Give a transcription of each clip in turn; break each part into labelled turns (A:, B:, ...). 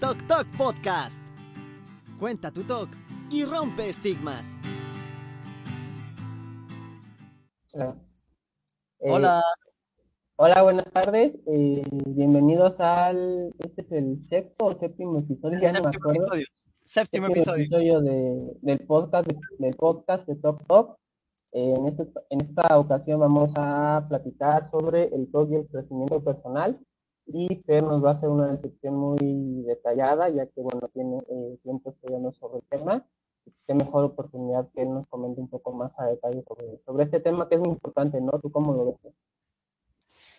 A: Talk Talk Podcast. Cuenta tu talk y rompe estigmas.
B: Eh,
C: Hola.
B: hola, buenas tardes. eh, bienvenidos al. Este es el sexto o séptimo episodio, ya no me
C: Séptimo
B: acuerdo.
C: episodio. Séptimo
B: Séptimo
C: episodio.
B: de- del podcast de, del podcast de Talk Talk. Eh, en, este, en esta ocasión vamos a platicar sobre el talk y el crecimiento personal. Y Fer nos va a hacer una descripción muy detallada, ya que, bueno, tiene eh, tiempo estudiando sobre el tema. Pues, qué mejor oportunidad que él nos comente un poco más a detalle sobre, sobre este tema que es muy importante, ¿no? ¿Tú cómo lo ves?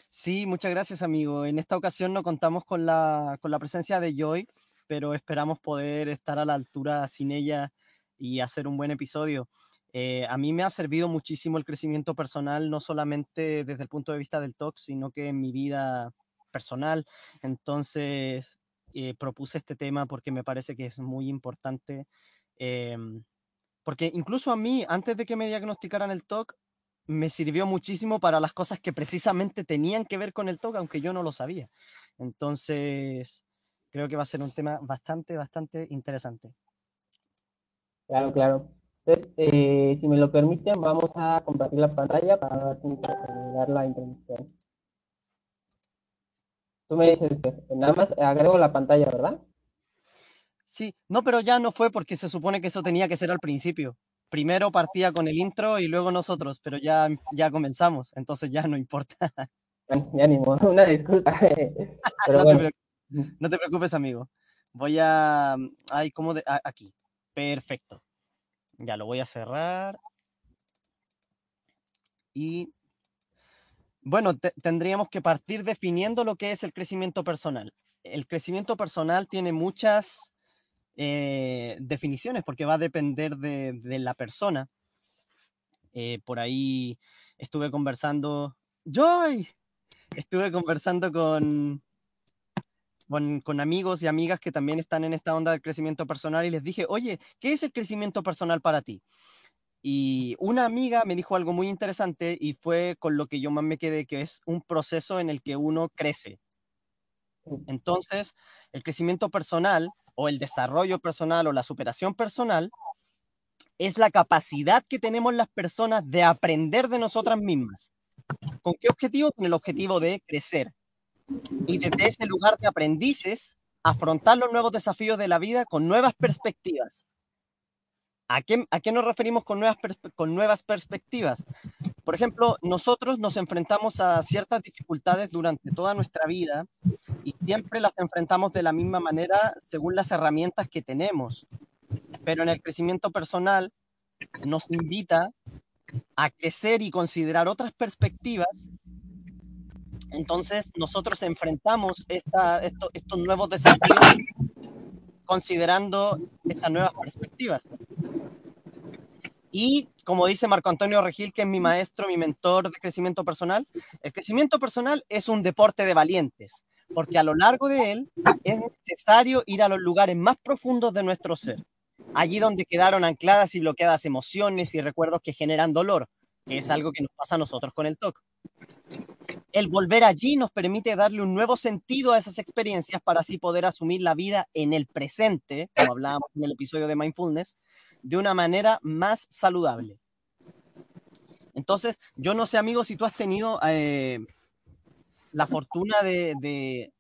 C: Sí, muchas gracias, amigo. En esta ocasión no contamos con la, con la presencia de Joy, pero esperamos poder estar a la altura sin ella y hacer un buen episodio. Eh, a mí me ha servido muchísimo el crecimiento personal, no solamente desde el punto de vista del talk, sino que en mi vida personal. Entonces, eh, propuse este tema porque me parece que es muy importante. em, porque incluso a mí, antes de que me diagnosticaran el TOC, me sirvió muchísimo para las cosas que precisamente tenían que ver con el TOC, aunque yo no lo sabía. Entonces, creo que va a ser un tema bastante, bastante interesante.
B: Claro, claro. Entonces, eh, si me lo permiten, vamos a compartir la pantalla para dar, la introducción. Tú me dices que nada más agrego la pantalla, ¿verdad?
C: Sí, no, pero ya no fue porque se supone que eso tenía que ser al principio. Primero partía con el intro y luego nosotros, pero ya, ya comenzamos, entonces ya no importa.
B: Ya, ya ni modo, una disculpa. Pero
C: no,
B: bueno,
C: te preocupes, no te preocupes, amigo. Voy a... Ay, ¿cómo de...? a- aquí. Perfecto. Ya lo voy a cerrar. Y... Bueno, te- tendríamos que partir definiendo lo que es el crecimiento personal. El crecimiento personal tiene muchas eh, definiciones porque va a depender de, de la persona. Eh, por ahí estuve conversando... ¡Joy! Estuve conversando con, con, con amigos y amigas que también están en esta onda del crecimiento personal y les dije, oye, ¿qué es el crecimiento personal para ti? Y una amiga me dijo algo muy interesante y fue con lo que yo más me quedé, que es un proceso en el que uno crece. Entonces, el crecimiento personal o el desarrollo personal o la superación personal es la capacidad que tenemos las personas de aprender de nosotras mismas. ¿Con qué objetivo? Con el objetivo de crecer. Y desde ese lugar de aprendices, afrontar los nuevos desafíos de la vida con nuevas perspectivas. ¿A qué, a qué nos referimos con nuevas, con nuevas perspectivas? Por ejemplo, nosotros nos enfrentamos a ciertas dificultades durante toda nuestra vida y siempre las enfrentamos de la misma manera según las herramientas que tenemos. Pero en el crecimiento personal nos invita a crecer y considerar otras perspectivas. Entonces nosotros enfrentamos esta- esto- estos nuevos desafíos considerando estas nuevas perspectivas. Y como dice Marco Antonio Regil, que es mi maestro, mi mentor de crecimiento personal, el crecimiento personal es un deporte de valientes, porque a lo largo de él es necesario ir a los lugares más profundos de nuestro ser, allí donde quedaron ancladas y bloqueadas emociones y recuerdos que generan dolor, que es algo que nos pasa a nosotros con el TOC. El volver allí nos permite darle un nuevo sentido a esas experiencias para así poder asumir la vida en el presente, como hablábamos en el episodio de Mindfulness, de una manera más saludable. Entonces, yo no sé, amigo, si tú has tenido eh, la fortuna de,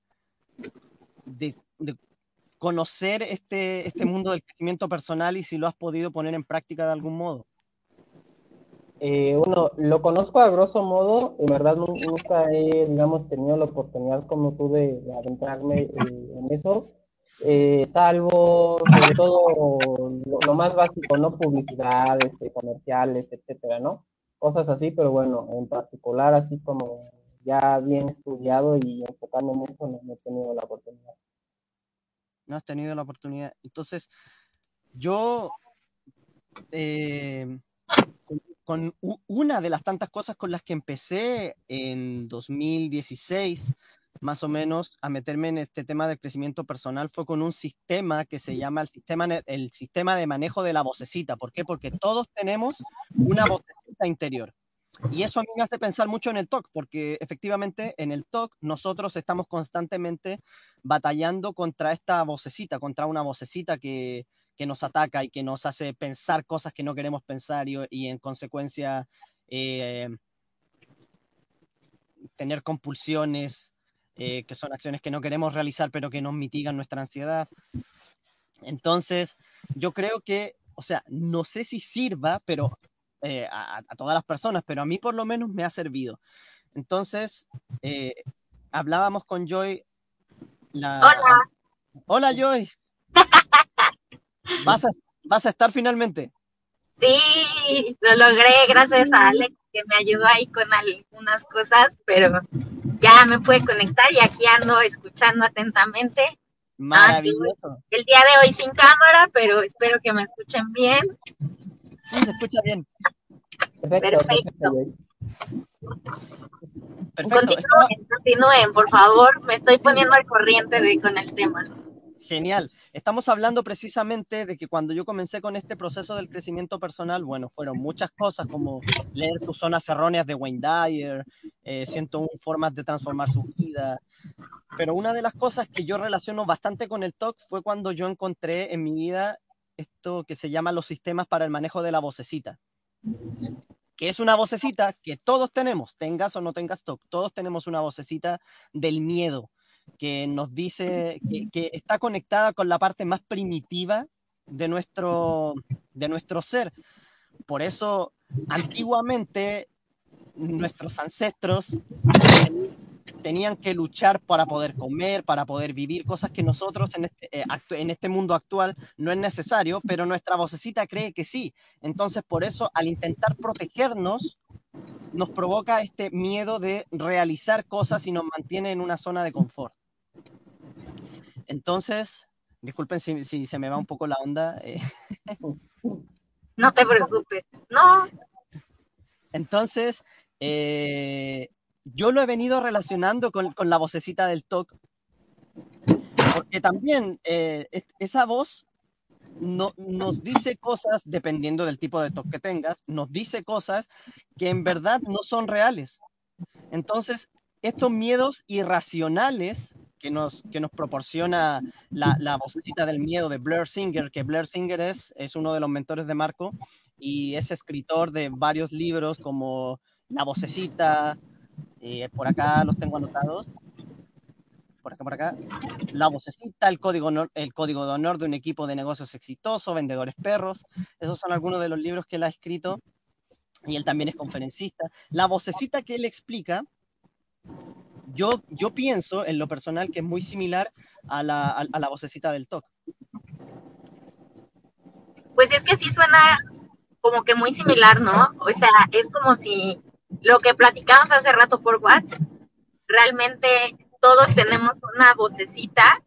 C: conocer este, este mundo del crecimiento personal y si lo has podido poner en práctica de algún modo.
B: eh, bueno, lo conozco a grosso modo, en verdad nu- nunca he, digamos, tenido la oportunidad como tú de, de adentrarme eh, en eso, eh, salvo sobre todo lo, más básico, ¿no? Publicidad, este, comerciales, etcétera, ¿no? Cosas así, pero bueno, en particular, así como ya bien estudiado y enfocándome en eso, no, no he tenido la oportunidad.
C: no has tenido la oportunidad. Entonces, yo, eh, con, una de las tantas cosas con las que empecé en 2016, más o menos, a meterme en este tema del crecimiento personal fue con un sistema que se llama el sistema, el sistema de manejo de la vocecita. ¿Por qué? Porque todos tenemos una vocecita interior. Y eso a mí me hace pensar mucho en el TOC, porque efectivamente en el TOC nosotros estamos constantemente batallando contra esta vocecita, contra una vocecita que, que nos ataca y que nos hace pensar cosas que no queremos pensar y, y en consecuencia eh, tener compulsiones, eh, que son acciones que no queremos realizar, pero que nos mitigan nuestra ansiedad. Entonces, yo creo que, o sea, no sé si sirva, pero eh, a, todas las personas, pero a mí por lo menos me ha servido. Entonces, eh, hablábamos con Joy.
D: Hola.
C: Hola, Joy. ¿Vas a, ¿Vas a estar finalmente?
D: Sí, lo logré gracias a Alex que me ayudó ahí con algunas cosas, pero ya me pude conectar y aquí ando escuchando atentamente.
C: Maravilloso.
D: el día de hoy sin cámara, pero espero que me escuchen bien.
C: Sí, se escucha bien.
D: Perfecto. Perfecto. Continúen, continúen, por favor. Me estoy poniendo al corriente de, con el tema.
C: Genial. Estamos hablando precisamente de que cuando yo comencé con este proceso del crecimiento personal, bueno, fueron muchas cosas como leer tus zonas erróneas de Wayne Dyer, eh, 101 formas de transformar su vida. Pero una de las cosas que yo relaciono bastante con el TOC fue cuando yo encontré en mi vida esto que se llama los sistemas para el manejo de la vocecita. Que es una vocecita que todos tenemos, tengas o no tengas TOC, todos tenemos una vocecita del miedo que nos dice que, está conectada con la parte más primitiva de nuestro, de nuestro ser. Por eso, antiguamente, nuestros ancestros tenían que luchar para poder comer, para poder vivir, cosas que nosotros en este, eh, en este mundo actual no es necesario, pero nuestra vocecita cree que sí. Entonces, por eso, al intentar protegernos, nos provoca este miedo de realizar cosas y nos mantiene en una zona de confort. Entonces, disculpen si, se me va un poco la onda. Eh.
D: No te preocupes, no.
C: Entonces, eh, yo lo he venido relacionando con, la vocecita del TOC, porque también eh, esa voz no, nos dice cosas, dependiendo del tipo de TOC que tengas, nos dice cosas que en verdad no son reales. Entonces, estos miedos irracionales que nos, que nos proporciona la, la vocecita del miedo de Blair Singer, que Blair Singer es, es uno de los mentores de Marco y es escritor de varios libros como La vocecita, eh, por acá los tengo anotados, por acá, por acá, La vocecita, el código, el código de honor de un equipo de negocios exitoso, Vendedores Perros, esos son algunos de los libros que él ha escrito. Y él también es conferencista. La vocecita que él explica yo, yo pienso en lo personal que es muy similar a la, a, la vocecita del TOC.
D: Pues es que sí suena como que muy similar, ¿no? O sea, es como si lo que platicamos hace rato por WhatsApp, realmente todos tenemos una vocecita,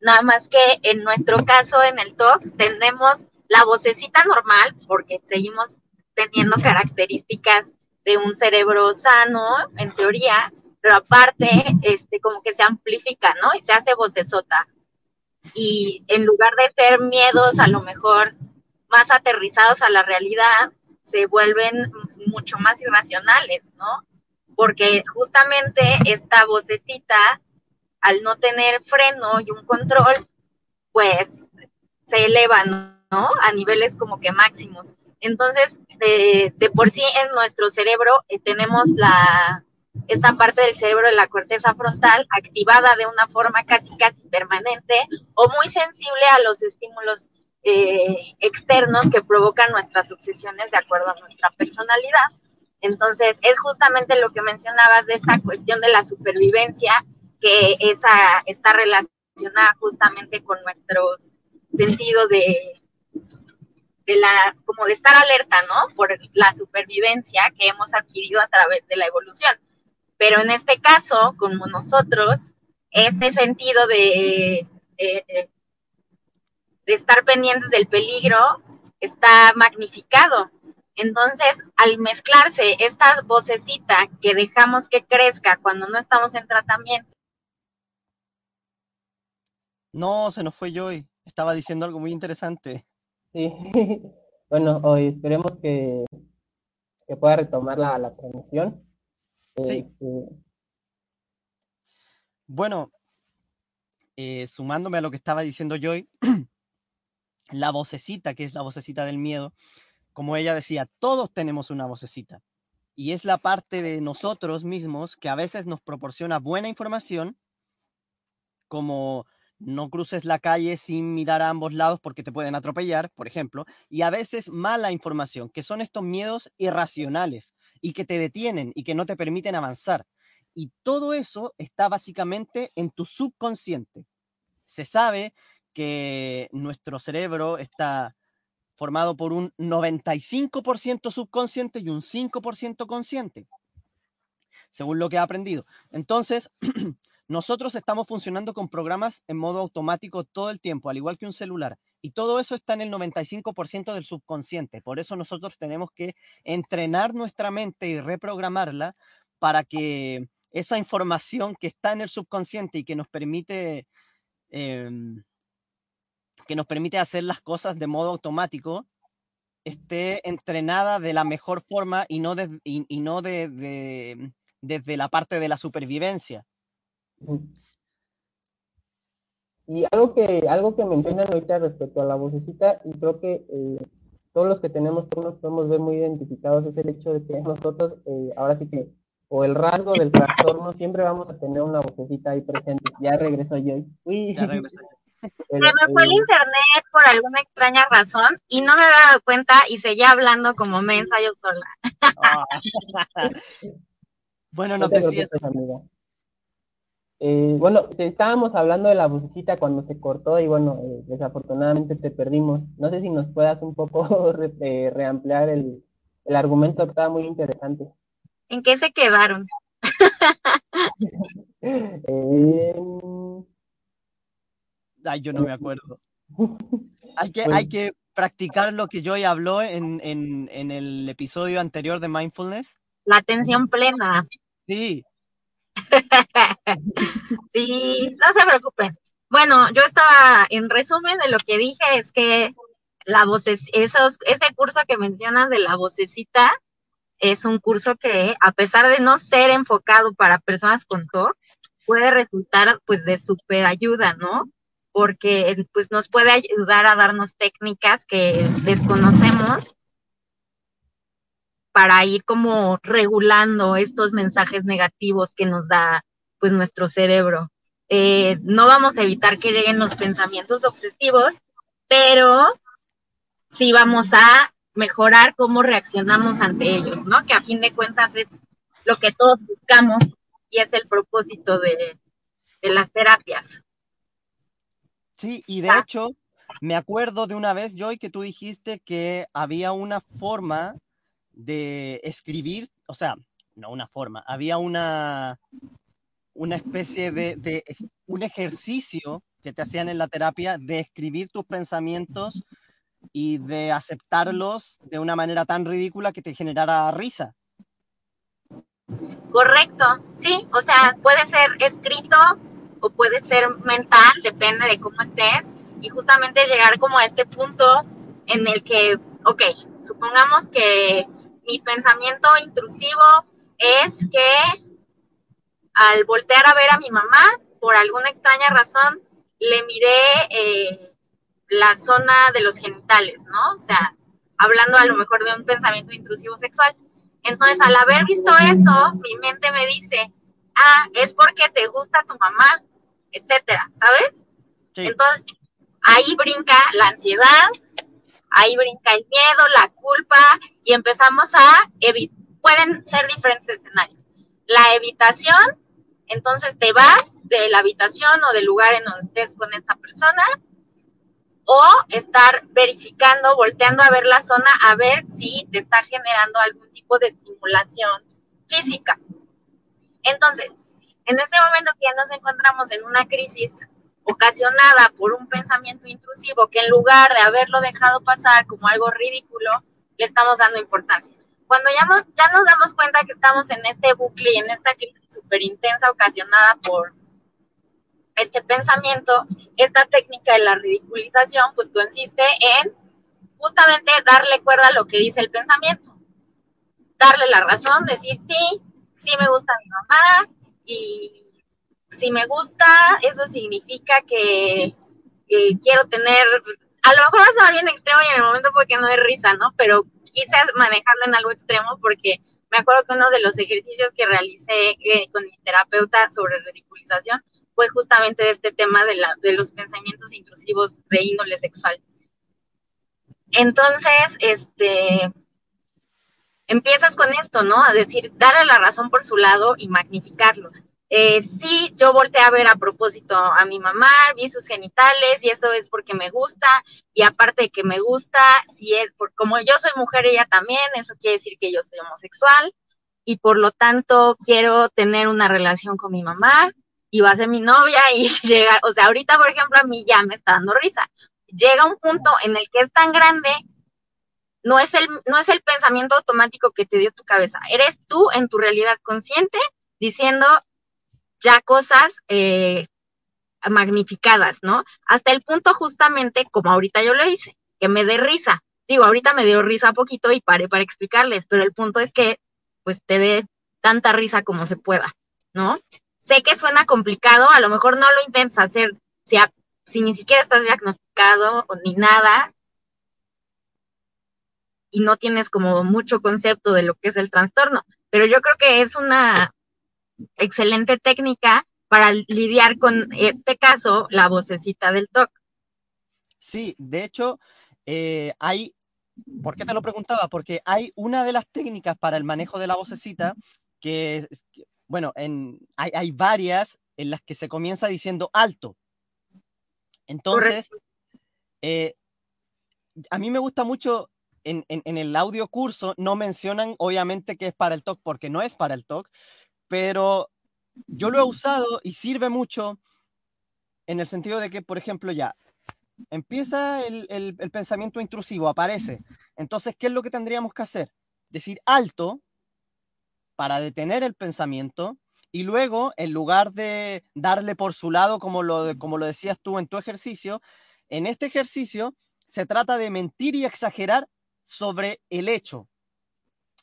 D: nada más que en nuestro caso en el TOC tenemos la vocecita normal, porque seguimos teniendo características de un cerebro sano, en teoría, pero aparte, este, como que se amplifica, ¿no? Y se hace vocesota. Y en lugar de ser miedos a lo mejor más aterrizados a la realidad, se vuelven mucho más irracionales, ¿no? Porque justamente esta vocecita, al no tener freno y un control, pues se eleva, ¿no? A niveles como que máximos. Entonces, de, de por sí en nuestro cerebro eh, tenemos la, esta parte del cerebro de la corteza frontal activada de una forma casi casi permanente o muy sensible a los estímulos eh, externos que provocan nuestras obsesiones de acuerdo a nuestra personalidad. Entonces, es justamente lo que mencionabas de esta cuestión de la supervivencia, que esa está relacionada justamente con nuestro sentido de, de la, como de estar alerta, ¿no? Por la supervivencia que hemos adquirido a través de la evolución. Pero en este caso, como nosotros, ese sentido de, de, estar pendientes del peligro está magnificado. Entonces, al mezclarse esta vocecita que dejamos que crezca cuando no estamos en tratamiento.
C: No, se nos fue Joy. Estaba diciendo algo muy interesante.
B: Sí, bueno, hoy esperemos que que pueda retomar la, la transmisión.
C: Sí. Bueno, eh, sumándome a lo que estaba diciendo Joy, la vocecita, que es la vocecita del miedo, como ella decía, todos tenemos una vocecita. Y es la parte de nosotros mismos que a veces nos proporciona buena información, como no cruces la calle sin mirar a ambos lados porque te pueden atropellar, por ejemplo, y a veces mala información, que son estos miedos irracionales y que te detienen y que no te permiten avanzar. Y todo eso está básicamente en tu subconsciente. Se sabe que nuestro cerebro está formado por un 95% subconsciente y un 5% consciente, según lo que he aprendido. Entonces, nosotros estamos funcionando con programas en modo automático todo el tiempo, al igual que un celular. Y todo eso está en el 95% del subconsciente. Por eso nosotros tenemos que entrenar nuestra mente y reprogramarla para que esa información que está en el subconsciente y que nos permite, em, que nos permite hacer las cosas de modo automático, esté entrenada de la mejor forma y no, de- desde la parte de la supervivencia.
B: Y algo que, algo que mencionan ahorita respecto a la vocecita, y creo que eh, todos los que tenemos nos podemos ver muy identificados, es el hecho de que nosotros, eh, ahora sí que, o el rasgo del trastorno, siempre vamos a tener una vocecita ahí presente. Ya regresó yo. Uy,
C: Ya regresé.
D: Se me fue el internet por alguna extraña razón y no me había dado cuenta y seguía hablando como mensa yo sola.
C: Ah. bueno,
B: No
C: nos
B: te
C: decías,
B: amiga. Eh, bueno, te- estábamos hablando de la vocecita cuando se cortó y bueno, eh, desafortunadamente te perdimos. No sé si nos puedas un poco re- eh, reampliar el, el argumento que estaba muy interesante.
D: ¿En qué se quedaron?
B: Eh,
C: ay, yo no me acuerdo. Hay que,
B: Bueno.
C: hay que practicar lo que Joy habló en, en, en el episodio anterior de Mindfulness.
D: La atención plena.
C: Sí,
D: Sí, no se preocupen. Bueno, yo estaba, en resumen de lo que dije es que la voces, esos, ese curso que mencionas de la vocecita es un curso que, a pesar de no ser enfocado para personas con TOC, puede resultar pues de super ayuda, ¿no? Porque pues nos puede ayudar a darnos técnicas que desconocemos para ir como regulando estos mensajes negativos que nos da pues nuestro cerebro. Eh, no vamos a evitar que lleguen los pensamientos obsesivos, pero sí vamos a mejorar cómo reaccionamos ante ellos, ¿no? Que a fin de cuentas es lo que todos buscamos y es el propósito de, de las terapias.
C: sí, y de
D: Ah.
C: hecho, me acuerdo de una vez, Joy, que tú dijiste que había una forma de escribir, o sea, no una forma, había una, una especie de, un ejercicio que te hacían en la terapia de escribir tus pensamientos y de aceptarlos de una manera tan ridícula que te generara risa.
D: Correcto, sí, o sea, puede ser escrito o puede ser mental, depende de cómo estés, y justamente llegar como a este punto en el que, ok, supongamos que mi pensamiento intrusivo es que al voltear a ver a mi mamá, por alguna extraña razón, le miré eh, la zona de los genitales, ¿no? O sea, hablando a lo mejor de un pensamiento intrusivo sexual. Entonces, al haber visto eso, mi mente me dice, ah, es porque te gusta tu mamá, etcétera, ¿sabes?
C: Sí.
D: Entonces, ahí brinca la ansiedad, ahí brinca el miedo, la culpa, y empezamos a evitar, pueden ser diferentes escenarios. La evitación, entonces te vas de la habitación o del lugar en donde estés con esta persona, o estar verificando, volteando a ver la zona, a ver si te está generando algún tipo de estimulación física. Entonces, en este momento que ya nos encontramos en una crisis ocasionada por un pensamiento intrusivo que en lugar de haberlo dejado pasar como algo ridículo, le estamos dando importancia. Cuando ya nos, ya nos damos cuenta que estamos en este bucle y en esta crisis súper intensa ocasionada por este pensamiento, esta técnica de la ridiculización, pues consiste en justamente darle cuerda a lo que dice el pensamiento. darle la razón, decir sí, sí me gusta mi mamá y si me gusta, eso significa que quiero tener, a lo mejor va a sonar bien extremo y en el momento porque no es risa, ¿no? Pero quise manejarlo en algo extremo porque me acuerdo que uno de los ejercicios que realicé eh, con mi terapeuta sobre ridiculización fue justamente este tema de, de los pensamientos intrusivos de índole sexual. Entonces, este, empiezas con esto, ¿no? A decir, darle la razón por su lado y magnificarlo. Eh, sí, yo volteé a ver a propósito a mi mamá, vi sus genitales y eso es porque me gusta y aparte de que me gusta, si es, por, como yo soy mujer, ella también, eso quiere decir que yo soy homosexual y por lo tanto quiero tener una relación con mi mamá y va a ser mi novia y llegar, o sea, ahorita por ejemplo a mí ya me está dando risa. Llega un punto en el que es tan grande no es el, no es el pensamiento automático que te dio tu cabeza, eres tú en tu realidad consciente diciendo ya cosas eh, magnificadas, ¿no? Hasta el punto justamente, como ahorita yo lo hice, que me dé risa. Digo, ahorita me dio risa poquito y paré para explicarles, pero el punto es que pues te dé tanta risa como se pueda, ¿no? Sé que suena complicado, a lo mejor no lo intentes hacer si, ni siquiera estás diagnosticado ni nada, y no tienes como mucho concepto de lo que es el trastorno. Pero yo creo que es una excelente técnica para lidiar con este caso, la vocecita del TOC.
C: Sí, de hecho, eh, hay, ¿por qué te lo preguntaba? Porque hay una de las técnicas para el manejo de la vocecita que, bueno, en, hay, varias en las que se comienza diciendo alto. Entonces, eh, a mí me gusta mucho en, el audio curso no mencionan obviamente que es para el TOC porque no es para el TOC, pero yo lo he usado y sirve mucho en el sentido de que, por ejemplo, ya empieza el, pensamiento intrusivo, aparece. Entonces, ¿qué es lo que tendríamos que hacer? Decir alto para detener el pensamiento y luego, en lugar de darle por su lado, como lo, como lo decías tú en tu ejercicio, en este ejercicio se trata de mentir y exagerar sobre el hecho.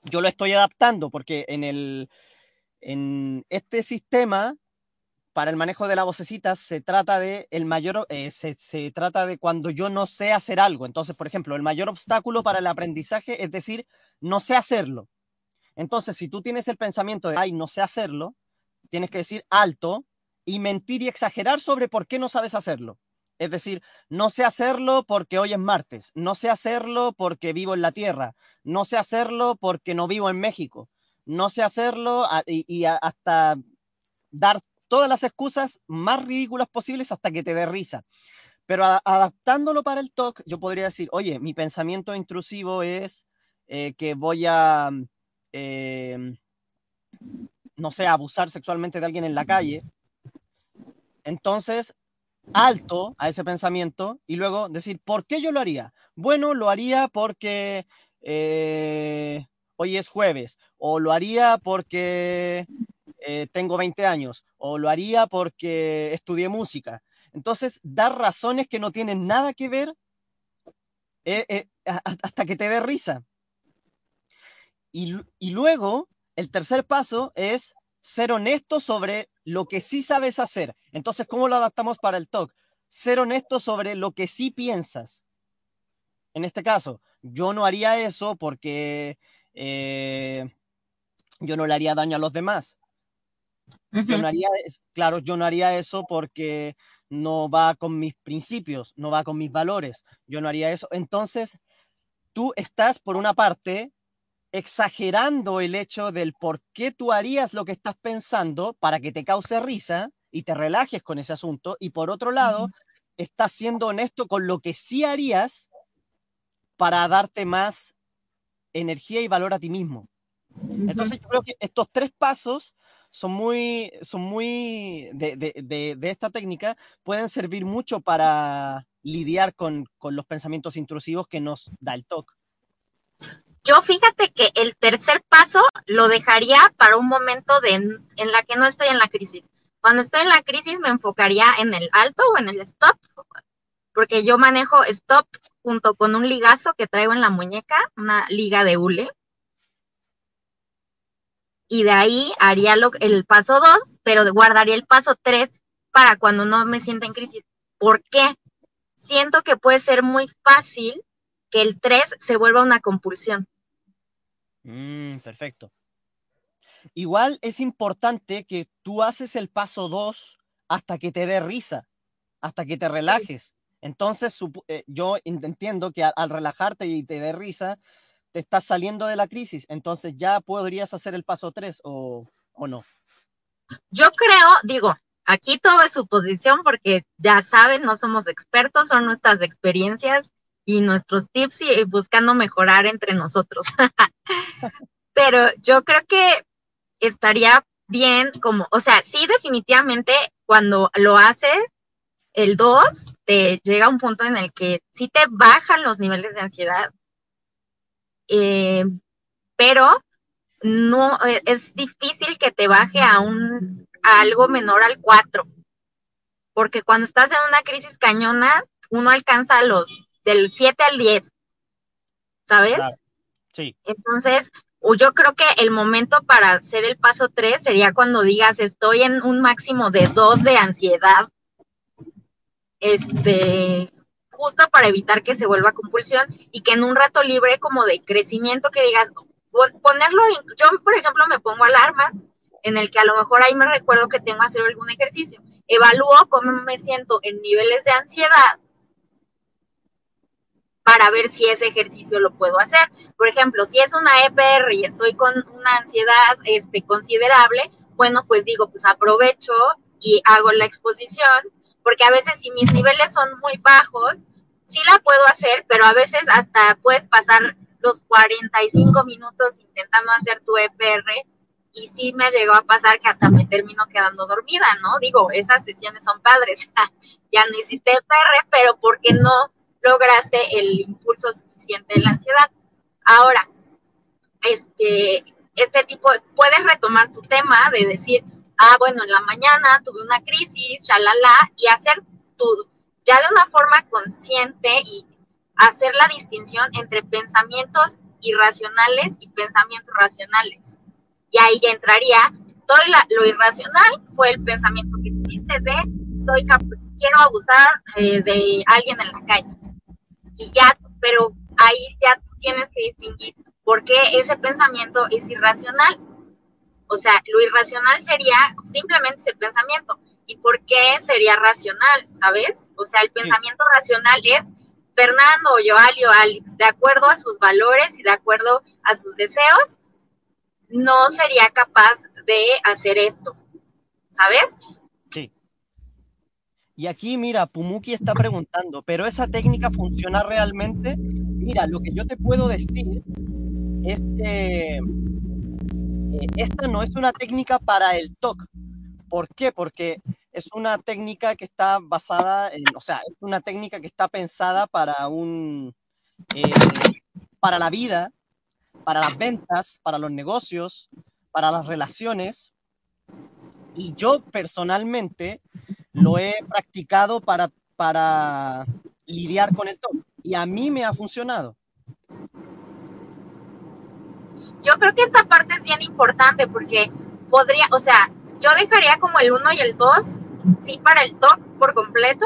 C: Yo lo estoy adaptando porque en, el, en este sistema, para el manejo de la vocecita, se trata de el mayor, eh, se, se, trata de cuando yo no sé hacer algo. Entonces, por ejemplo, el mayor obstáculo para el aprendizaje es decir, no sé hacerlo. Entonces, si tú tienes el pensamiento de, ay, no sé hacerlo, tienes que decir alto y mentir y exagerar sobre por qué no sabes hacerlo. Es decir, no sé hacerlo porque hoy es martes, no sé hacerlo porque vivo en la Tierra, no sé hacerlo porque no vivo en México, no sé hacerlo y, hasta dar todas las excusas más ridículas posibles hasta que te dé risa. Pero adaptándolo para el talk, yo podría decir, oye, mi pensamiento intrusivo es eh, que voy a, em, no sé, abusar sexualmente de alguien en la calle. Entonces, alto a ese pensamiento y luego decir, ¿por qué yo lo haría? Bueno, lo haría porque eh, hoy es jueves, o lo haría porque eh, tengo 20 años, o lo haría porque estudié música. Entonces, dar razones que no tienen nada que ver eh, hasta que te dé risa. Y, y luego, el tercer paso es ser honesto sobre lo que sí sabes hacer. Entonces, ¿cómo lo adaptamos para el talk? Ser honesto sobre lo que sí piensas. En este caso, yo no haría eso porque eh, yo no le haría daño a los demás. Yo no haría, claro, yo no haría eso porque no va con mis principios, no va con mis valores. Yo no haría eso. Entonces, tú estás, por una parte, exagerando el hecho del por qué tú harías lo que estás pensando para que te cause risa y te relajes con ese asunto. Y por otro lado, estás siendo honesto con lo que sí harías para darte más energía y valor a ti mismo. Entonces yo creo que estos tres pasos son muy, son muy de, de, de, esta técnica, pueden servir mucho para lidiar con, con los pensamientos intrusivos que nos da el TOC.
D: Yo fíjate que el tercer paso lo dejaría para un momento de, en la que no estoy en la crisis. Cuando estoy en la crisis me enfocaría en el alto o en el stop, porque yo manejo stop junto con un ligazo que traigo en la muñeca, una liga de hule. y de ahí haría lo, el paso 2, pero guardaría el paso 3 para cuando no me sienta en crisis. ¿Por qué? Siento que puede ser muy fácil que el 3 se vuelva una compulsión.
C: Mm, perfecto. Igual es importante que tú haces el paso 2 hasta que te dé risa, hasta que te relajes. Entonces, eh, yo entiendo que al, relajarte y te dé risa, te estás saliendo de la crisis. Entonces, ya podrías hacer el paso 3 o, o no.
D: Yo creo, digo, aquí todo es suposición porque ya saben, no somos expertos, son nuestras experiencias y nuestros tips y buscando mejorar entre nosotros. Pero yo creo que estaría bien como, o sea, sí definitivamente cuando lo haces, el 2 te llega a un punto en el que sí te bajan los niveles de ansiedad, eh, pero no e, es difícil que te baje a un a algo menor al 4, porque cuando estás en una crisis cañona, uno alcanza los del 7 al 10, ¿sabes?
C: Sí.
D: Entonces, yo creo que el momento para hacer el paso 3 sería cuando digas, estoy en un máximo de 2 de ansiedad, este, justo para evitar que se vuelva compulsión y que en un rato libre como de crecimiento que digas, ponerlo, yo por ejemplo me pongo alarmas en el que a lo mejor ahí me recuerdo que tengo que hacer algún ejercicio, evalúo cómo me siento en niveles de ansiedad para ver si ese ejercicio lo puedo hacer. Por ejemplo, si es una EPR y estoy con una ansiedad este, considerable, bueno, pues digo, pues aprovecho y hago la exposición, porque a veces si mis niveles son muy bajos, sí la puedo hacer, pero a veces hasta puedes pasar los 45 minutos intentando hacer tu EPR y sí me llegó a pasar que hasta me termino quedando dormida, ¿no? Digo, esas sesiones son padres, ya no hiciste EPR, pero ¿por qué no lograste el impulso suficiente de la ansiedad. Ahora, este, este tipo, puedes retomar tu tema de decir, ah, bueno, en la mañana tuve una crisis, shalala, y hacer tu, ya de una forma consciente y hacer la distinción entre pensamientos irracionales y pensamientos racionales. Y ahí ya entraría, todo lo irracional fue el pensamiento que tuviste de, soy capaz, quiero abusar eh, de alguien en la calle y ya, pero ahí ya tú tienes que distinguir por qué ese pensamiento es irracional. O sea, lo irracional sería simplemente ese pensamiento. ¿Y por qué sería racional? ¿Sabes? O sea, el pensamiento racional es Fernando, Joali o Alex, de acuerdo a sus valores y de acuerdo a sus deseos, no sería capaz de hacer esto. ¿Sabes?
C: Y aquí, mira, Pumuki está preguntando, ¿pero esa técnica funciona realmente? Mira, lo que yo te puedo decir es que eh, esta no es una técnica para el TOC. ¿Por qué? Porque es una técnica que está basada en, o sea, es una técnica que está pensada para un, eh, para la vida, para las ventas, para los negocios, para las relaciones. Y yo personalmente lo he practicado para, para lidiar con esto y a mí me ha funcionado.
D: Yo creo que esta parte es bien importante porque podría, o sea, yo dejaría como el 1 y el 2, sí, para el TOC por completo.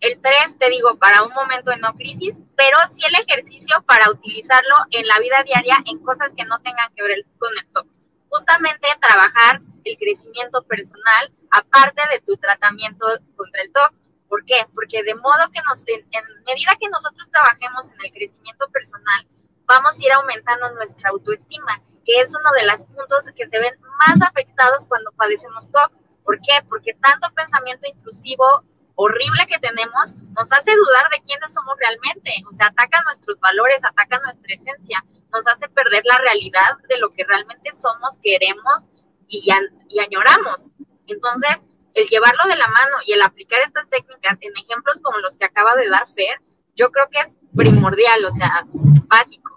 D: El 3, te digo, para un momento de no crisis, pero sí el ejercicio para utilizarlo en la vida diaria en cosas que no tengan que ver con el TOC. Justamente trabajar el crecimiento personal, aparte de tu tratamiento contra el TOC. ¿Por qué? Porque de modo que nos, en, medida que nosotros trabajemos en el crecimiento personal, vamos a ir aumentando nuestra autoestima, que es uno de los puntos que se ven más afectados cuando padecemos TOC. ¿Por qué? Porque tanto pensamiento intrusivo horrible que tenemos nos hace dudar de quiénes somos realmente. O sea, ataca nuestros valores, ataca nuestra esencia, nos hace perder la realidad de lo que realmente somos, queremos y, y añoramos. Entonces, el llevarlo de la mano y el aplicar estas técnicas en ejemplos como los que acaba de dar Fer, yo creo que es primordial, o sea, básico.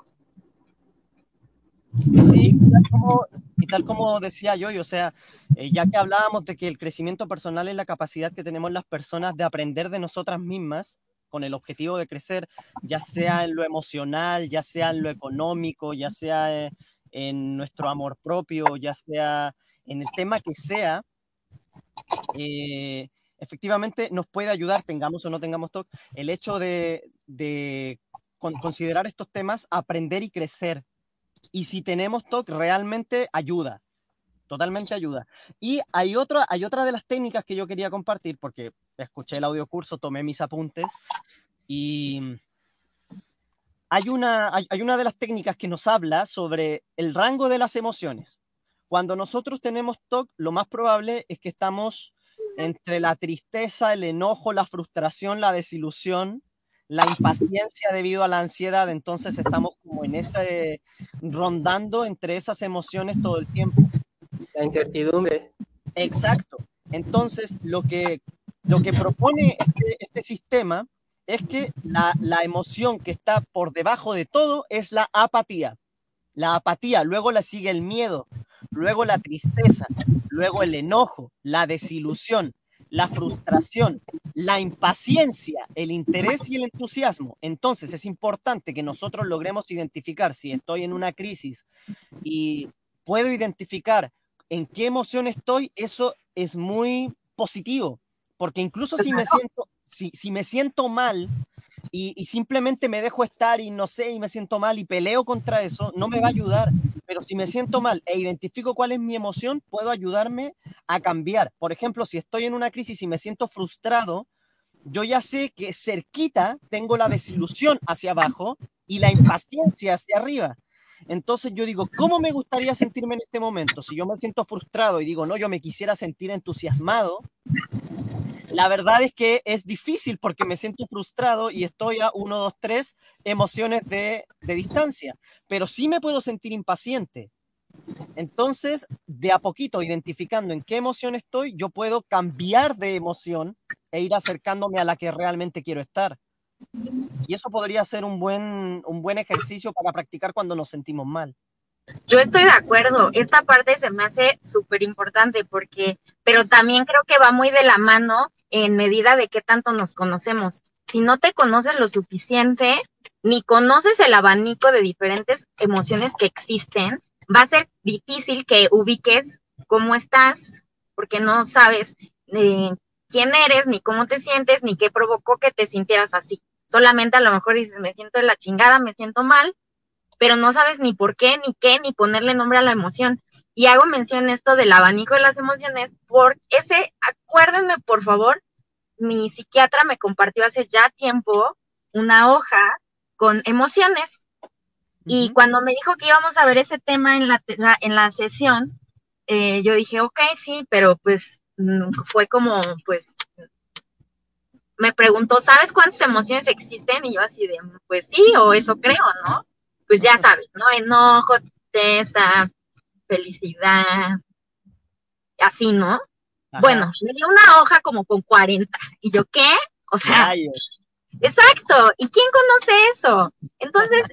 C: Sí, y tal como, decía yo, o sea, eh, ya que hablábamos de que el crecimiento personal es la capacidad que tenemos las personas de aprender de nosotras mismas con el objetivo de crecer, ya sea en lo emocional, ya sea en lo económico, ya sea eh, en nuestro amor propio, ya sea en el tema que sea, eh, efectivamente nos puede ayudar, tengamos o no tengamos TOC, el hecho de, considerar estos temas, aprender y crecer. Y si tenemos TOC, realmente ayuda, totalmente ayuda. Y hay otra, hay otra de las técnicas que yo quería compartir, porque escuché el audio curso, tomé mis apuntes, y hay una, hay una de las técnicas que nos habla sobre el rango de las emociones. Cuando nosotros tenemos TOC, lo más probable es que estamos entre la tristeza, el enojo, la frustración, la desilusión, la impaciencia debido a la ansiedad. Entonces estamos como en ese, rondando entre esas emociones todo el tiempo.
B: La incertidumbre.
C: Exacto. Entonces, lo que, lo que propone este, este sistema es que la, la emoción que está por debajo de todo es la apatía. La apatía, luego la sigue el miedo, luego la tristeza, luego el enojo, la desilusión, la frustración, la impaciencia, el interés y el entusiasmo. Entonces es importante que nosotros logremos identificar si estoy en una crisis y puedo identificar en qué emoción estoy, eso es muy positivo, porque incluso si me siento, si, si me siento mal, y, simplemente me dejo estar y no sé, y me siento mal y peleo contra eso, no me va a ayudar. Pero si me siento mal e identifico cuál es mi emoción, puedo ayudarme a cambiar. Por ejemplo, si estoy en una crisis y me siento frustrado, yo ya sé que cerquita tengo la desilusión hacia abajo y la impaciencia hacia arriba. Entonces yo digo, ¿cómo me gustaría sentirme en este momento? Si yo me siento frustrado y digo, no, yo me quisiera sentir entusiasmado, la verdad es que es difícil porque me siento frustrado y estoy a uno, dos, tres emociones de, distancia, pero sí me puedo sentir impaciente. Entonces, de a poquito, identificando en qué emoción estoy, yo puedo cambiar de emoción e ir acercándome a la que realmente quiero estar. Y eso podría ser un buen, un buen ejercicio para practicar cuando nos sentimos mal.
D: Yo estoy de acuerdo, esta parte se me hace súper importante porque, pero también creo que va muy de la mano en medida de qué tanto nos conocemos. Si no te conoces lo suficiente, ni conoces el abanico de diferentes emociones que existen, va a ser difícil que ubiques cómo estás, porque no sabes eh, quién eres, ni cómo te sientes, ni qué provocó que te sintieras así. Solamente a lo mejor dices, me siento de la chingada, me siento mal, pero no sabes ni por qué, ni qué, ni ponerle nombre a la emoción. Y hago mención esto del abanico de las emociones, por ese, acuérdenme por favor, mi psiquiatra me compartió hace ya tiempo una hoja con emociones. Y cuando me dijo que íbamos a ver ese tema en la, en la sesión, eh, yo dije, ok, sí, pero pues mm, fue como, pues, me preguntó, ¿sabes cuántas emociones existen? Y yo así de, pues sí, o eso creo, ¿no? Pues ya sabes, ¿no? Enojo, tristeza, felicidad, así, ¿no? Bueno, me dio una hoja como con 40. ¿Y yo qué? O sea, exacto. ¿Y quién conoce eso? Entonces,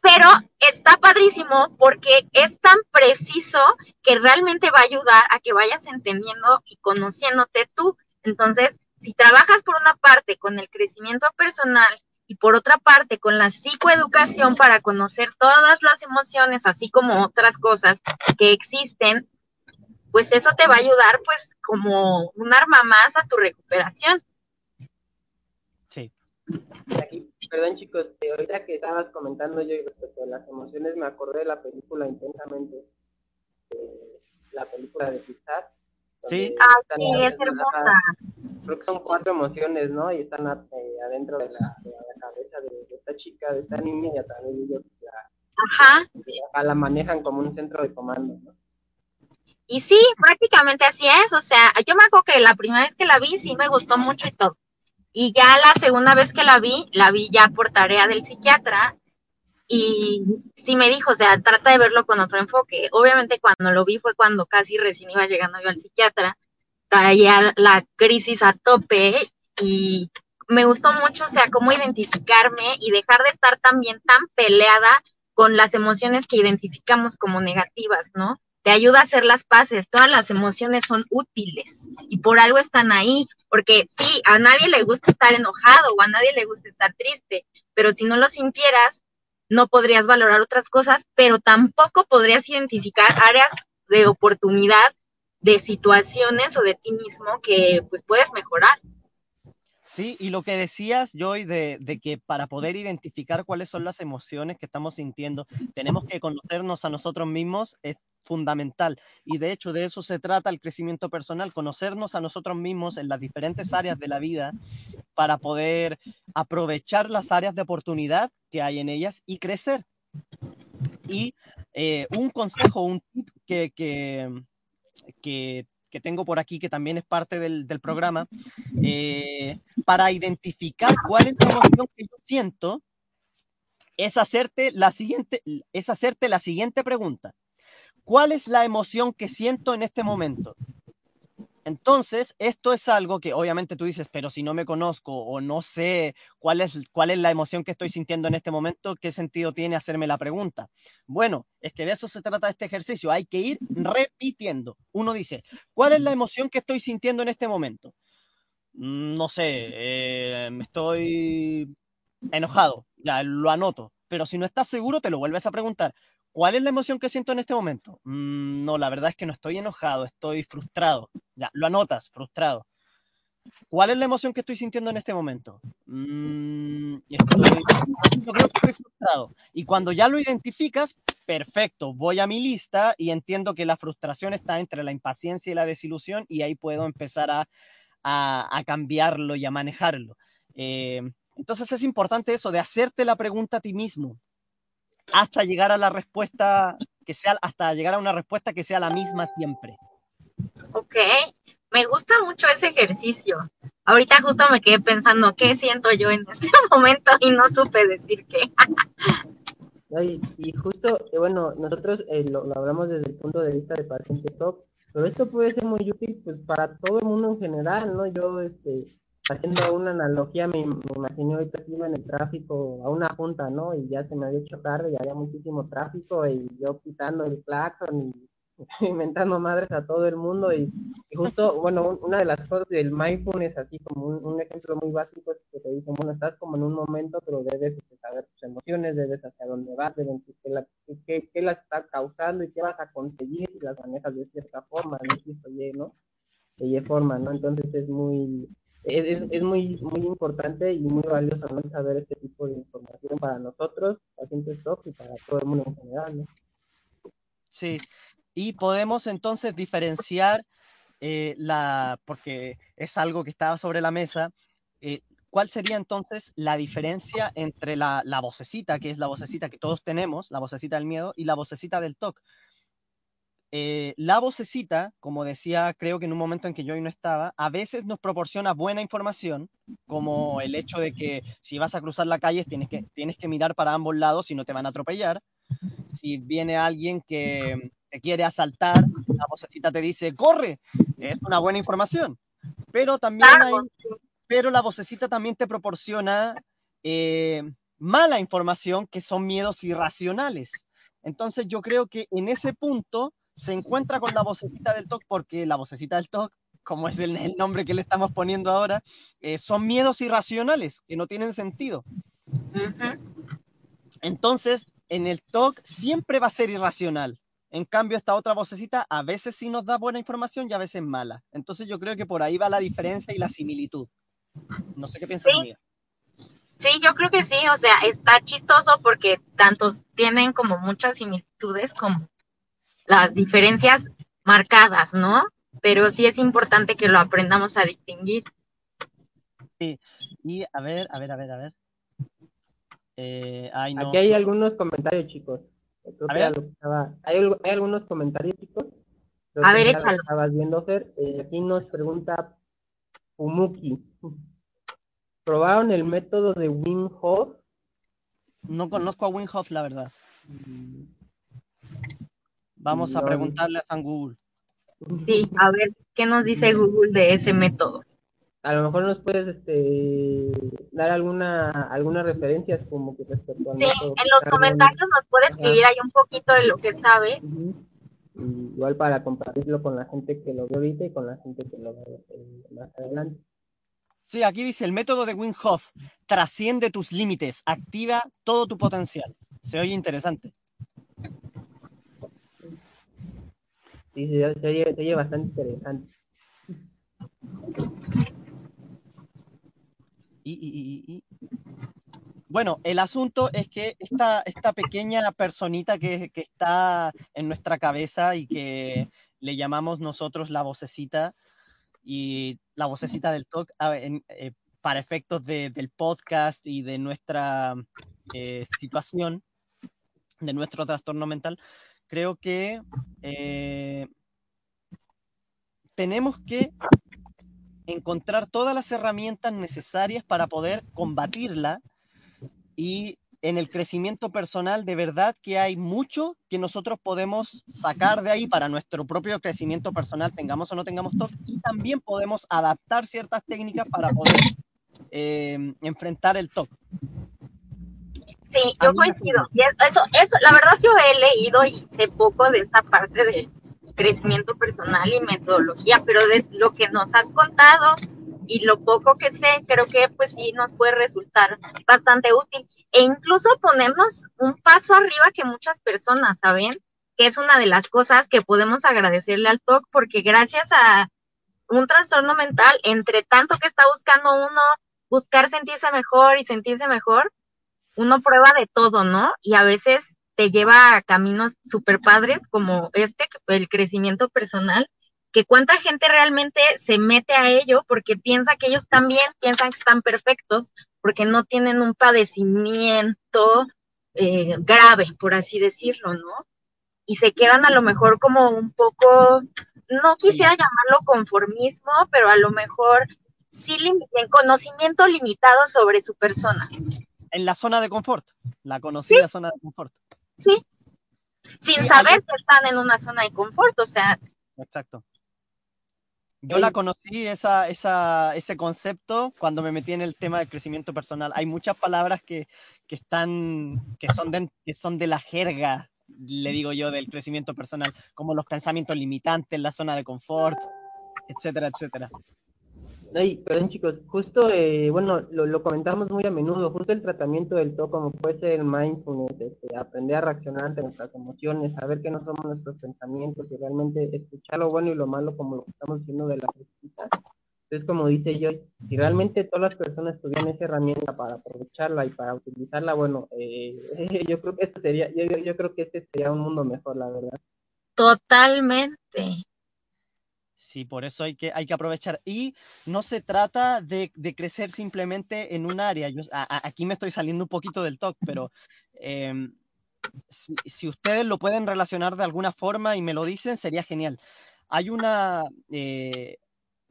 D: pero está padrísimo porque es tan preciso que realmente va a ayudar a que vayas entendiendo y conociéndote tú. Entonces, si trabajas por una parte con el crecimiento personal y por otra parte con la psicoeducación para conocer todas las emociones, así como otras cosas que existen, pues eso te va a ayudar pues como un arma más a tu recuperación.
C: Sí.
B: perdón chicos, ahorita que estabas comentando yo respecto a las emociones, me acordé de la película Intensamente, la película de Pixar.
C: Sí.
D: Ah, sí, es hermosa
B: creo que son cuatro emociones, ¿no? Y están eh, adentro de la, cabeza de, esta chica, de esta niña, y a través de ellos la, la manejan como un centro de comando, ¿no?
D: Y sí, prácticamente así es, o sea, yo me acuerdo que la primera vez que la vi sí me gustó mucho y todo. Y ya la segunda vez que la vi, la vi ya por tarea del psiquiatra y sí me dijo, o sea, trata de verlo con otro enfoque. Obviamente cuando lo vi fue cuando casi recién iba llegando yo al psiquiatra traía la crisis a tope y me gustó mucho, o sea, cómo identificarme y dejar de estar también tan peleada con las emociones que identificamos como negativas, ¿no? Te ayuda a hacer las paces, todas las emociones son útiles y por algo están ahí, porque sí, a nadie le gusta estar enojado o a nadie le gusta estar triste, pero si no lo sintieras, no podrías valorar otras cosas, pero tampoco podrías identificar áreas de oportunidad, de situaciones o de ti mismo que pues puedes mejorar.
C: Sí, y lo que decías, Joy, de, de, que para poder identificar cuáles son las emociones que estamos sintiendo, tenemos que conocernos a nosotros mismos, es fundamental. Y de hecho, de eso se trata el crecimiento personal, conocernos a nosotros mismos en las diferentes áreas de la vida para poder aprovechar las áreas de oportunidad que hay en ellas y crecer. Y eh, un consejo, un tip que, que, que que tengo por aquí, que también es parte del, del programa, eh, para identificar cuál es la emoción que yo siento, es hacerte la siguiente, es hacerte la siguiente pregunta. ¿Cuál es la emoción que siento en este momento? Entonces, esto es algo que obviamente tú dices, pero si no me conozco o no sé cuál es, cuál es la emoción que estoy sintiendo en este momento, ¿qué sentido tiene hacerme la pregunta? Bueno, es que de eso se trata este ejercicio. Hay que ir repitiendo. Uno dice, ¿cuál es la emoción que estoy sintiendo en este momento? Mm, no sé, eh, estoy enojado, ya lo anoto. Pero si no estás seguro, te lo vuelves a preguntar. ¿Cuál es la emoción que siento en este momento? Mm, no, la verdad es que no estoy enojado, estoy frustrado. Ya, lo anotas, frustrado. ¿Cuál es la emoción que estoy sintiendo en este momento? Mm, estoy, frustrado. Y cuando ya lo identificas, perfecto, voy a mi lista y entiendo que la frustración está entre la impaciencia y la desilusión y ahí puedo empezar a cambiarlo y a manejarlo. Eh, entonces es importante eso, de hacerte la pregunta a ti mismo hasta llegar a la respuesta que sea, hasta llegar a una respuesta que sea la misma siempre.
D: Ok, me gusta mucho ese ejercicio. Ahorita justo me quedé pensando qué siento yo en este momento y no supe decir qué.
B: y, justo, eh, bueno, nosotros eh, lo, hablamos desde el punto de vista de paciente top, pero esto puede ser muy útil pues para todo el mundo en general, ¿no? Yo, este, haciendo una analogía, me, me imaginé ahorita iba en el tráfico a una junta, ¿no? Y ya se me había hecho tarde y había muchísimo tráfico y yo quitando el claxon y inventando madres a todo el mundo y, justo, bueno, una de las cosas del mindfulness, así como un, ejemplo muy básico, es que te dicen, bueno, estás como en un momento, pero debes este, saber tus emociones, debes hacia dónde vas, debes qué, qué, las está causando y qué vas a conseguir si las manejas de cierta forma, no si Y, ¿no? De forma, ¿no? Entonces es muy, es, es, muy, muy importante y muy valioso saber este tipo de información para nosotros, pacientes top y para todo el mundo en general. ¿no?
C: Sí, y podemos entonces diferenciar eh, la, porque es algo que estaba sobre la mesa, eh, ¿cuál sería entonces la diferencia entre la, la, vocecita, que es la vocecita que todos tenemos, la vocecita del miedo, y la vocecita del TOC? Eh, la vocecita, como decía, creo que en un momento en que yo no estaba, a veces nos proporciona buena información, como el hecho de que si vas a cruzar la calle tienes que, tienes que mirar para ambos lados y no te van a atropellar. Si viene alguien que te quiere asaltar, la vocecita te dice, corre, es una buena información. Pero también hay, pero la vocecita también te proporciona eh, mala información, que son miedos irracionales. Entonces yo creo que en ese punto se encuentra con la vocecita del TOC porque la vocecita del TOC, como es el, nombre que le estamos poniendo ahora, eh, son miedos irracionales que no tienen sentido. Entonces, en el TOC siempre va a ser irracional. En cambio, esta otra vocecita a veces sí nos da buena información y a veces mala. Entonces yo creo que por ahí va la diferencia y la similitud. No sé qué piensas,
D: sí. Sí, yo creo que sí, o sea, está chistoso porque tantos tienen como muchas similitudes como las diferencias marcadas, ¿no? Pero sí es importante que lo aprendamos a distinguir.
C: Sí, y a ver, a ver, a ver, a ver. Eh, ay, no.
B: Aquí hay algunos comentarios, chicos. A ver. hay, hay, algunos comentarios, chicos.
D: a ver, échalo.
B: Estabas viendo, Fer. Eh, aquí nos pregunta Pumuki. ¿Probaron el método de Wim Hof?
C: No conozco a Wim Hof, la verdad. Vamos a preguntarle a San Google.
D: Sí, a ver, ¿qué nos dice Google de ese método?
B: A lo mejor nos puedes este, dar alguna algunas referencias como que respecto
D: al Sí, en los comentarios nos puede escribir ahí un poquito de lo que sabe.
B: igual para compartirlo con la gente que lo ve ahorita y con la gente que lo ve eh, más adelante.
C: Sí, aquí dice el método de Wim Hof trasciende tus límites, activa todo tu potencial. Se oye interesante.
B: Sí, se, se oye, se oye bastante interesante.
C: Y, y- y- Bueno, el asunto es que esta, esta pequeña personita que, que está en nuestra cabeza y que le llamamos nosotros la vocecita y la vocecita del en- eh, para efectos de- del podcast y de nuestra eh, situación, de nuestro trastorno mental, creo que eh, tenemos que encontrar todas las herramientas necesarias para poder combatirla y en el crecimiento personal de verdad que hay mucho que nosotros podemos sacar de ahí para nuestro propio crecimiento personal, tengamos o no tengamos TOC, y también podemos adaptar ciertas técnicas para poder eh, enfrentar el TOC.
D: Sí, yo coincido. Y es- eso, eso, la verdad yo he leído y sé poco de esta parte de crecimiento personal y metodología, pero de lo que nos has contado y lo poco que sé, creo que pues sí nos puede resultar bastante útil. E incluso ponernos un paso arriba que muchas personas, ¿saben? Que es una de las cosas que podemos agradecerle al TOC, porque gracias a un trastorno mental, entre tanto que está buscando uno buscar sentirse mejor y sentirse mejor, uno prueba de todo, ¿no? Y a veces te lleva a caminos súper padres como este, el crecimiento personal, que cuánta gente realmente se mete a ello porque piensa que ellos también piensan que están perfectos, porque no tienen un padecimiento eh, grave, por así decirlo, ¿no? Y se quedan a lo mejor como un poco, no quisiera llamarlo conformismo, pero a lo mejor sí en conocimiento limitado sobre su persona.
C: En la zona de confort, la conocida zona de confort.
D: Sí. Sin
C: Sí, hay-
D: saber que están en una zona de confort, o sea,
C: Exacto. Yo la conocí, esa, esa, ese concepto, cuando me metí en el tema del crecimiento personal. Hay muchas palabras que, que están, que son, de, que son de la jerga, le digo yo, del crecimiento personal, como los pensamientos limitantes, la zona de confort, etcétera, etcétera.
B: Ay, perdón chicos, justo, eh, bueno, lo, comentamos muy a menudo, justo el tratamiento del TOC, como puede ser el mindfulness, este, aprender a reaccionar ante nuestras emociones, saber que no somos nuestros pensamientos y realmente escuchar lo bueno y lo malo como lo estamos diciendo de la crítica. Entonces, como dice yo, si realmente todas las personas tuvieran esa herramienta para aprovecharla y para utilizarla, bueno, eh, yo creo que este sería, yo creo que este sería un mundo mejor, la verdad.
D: totalmente.
C: Sí, por eso hay que, hay que aprovechar. Y no se trata de, de crecer simplemente en un área. Yo, aquí me estoy saliendo un poquito del talk, pero em, si, si ustedes lo pueden relacionar de alguna forma y me lo dicen, sería genial. Hay una, eh,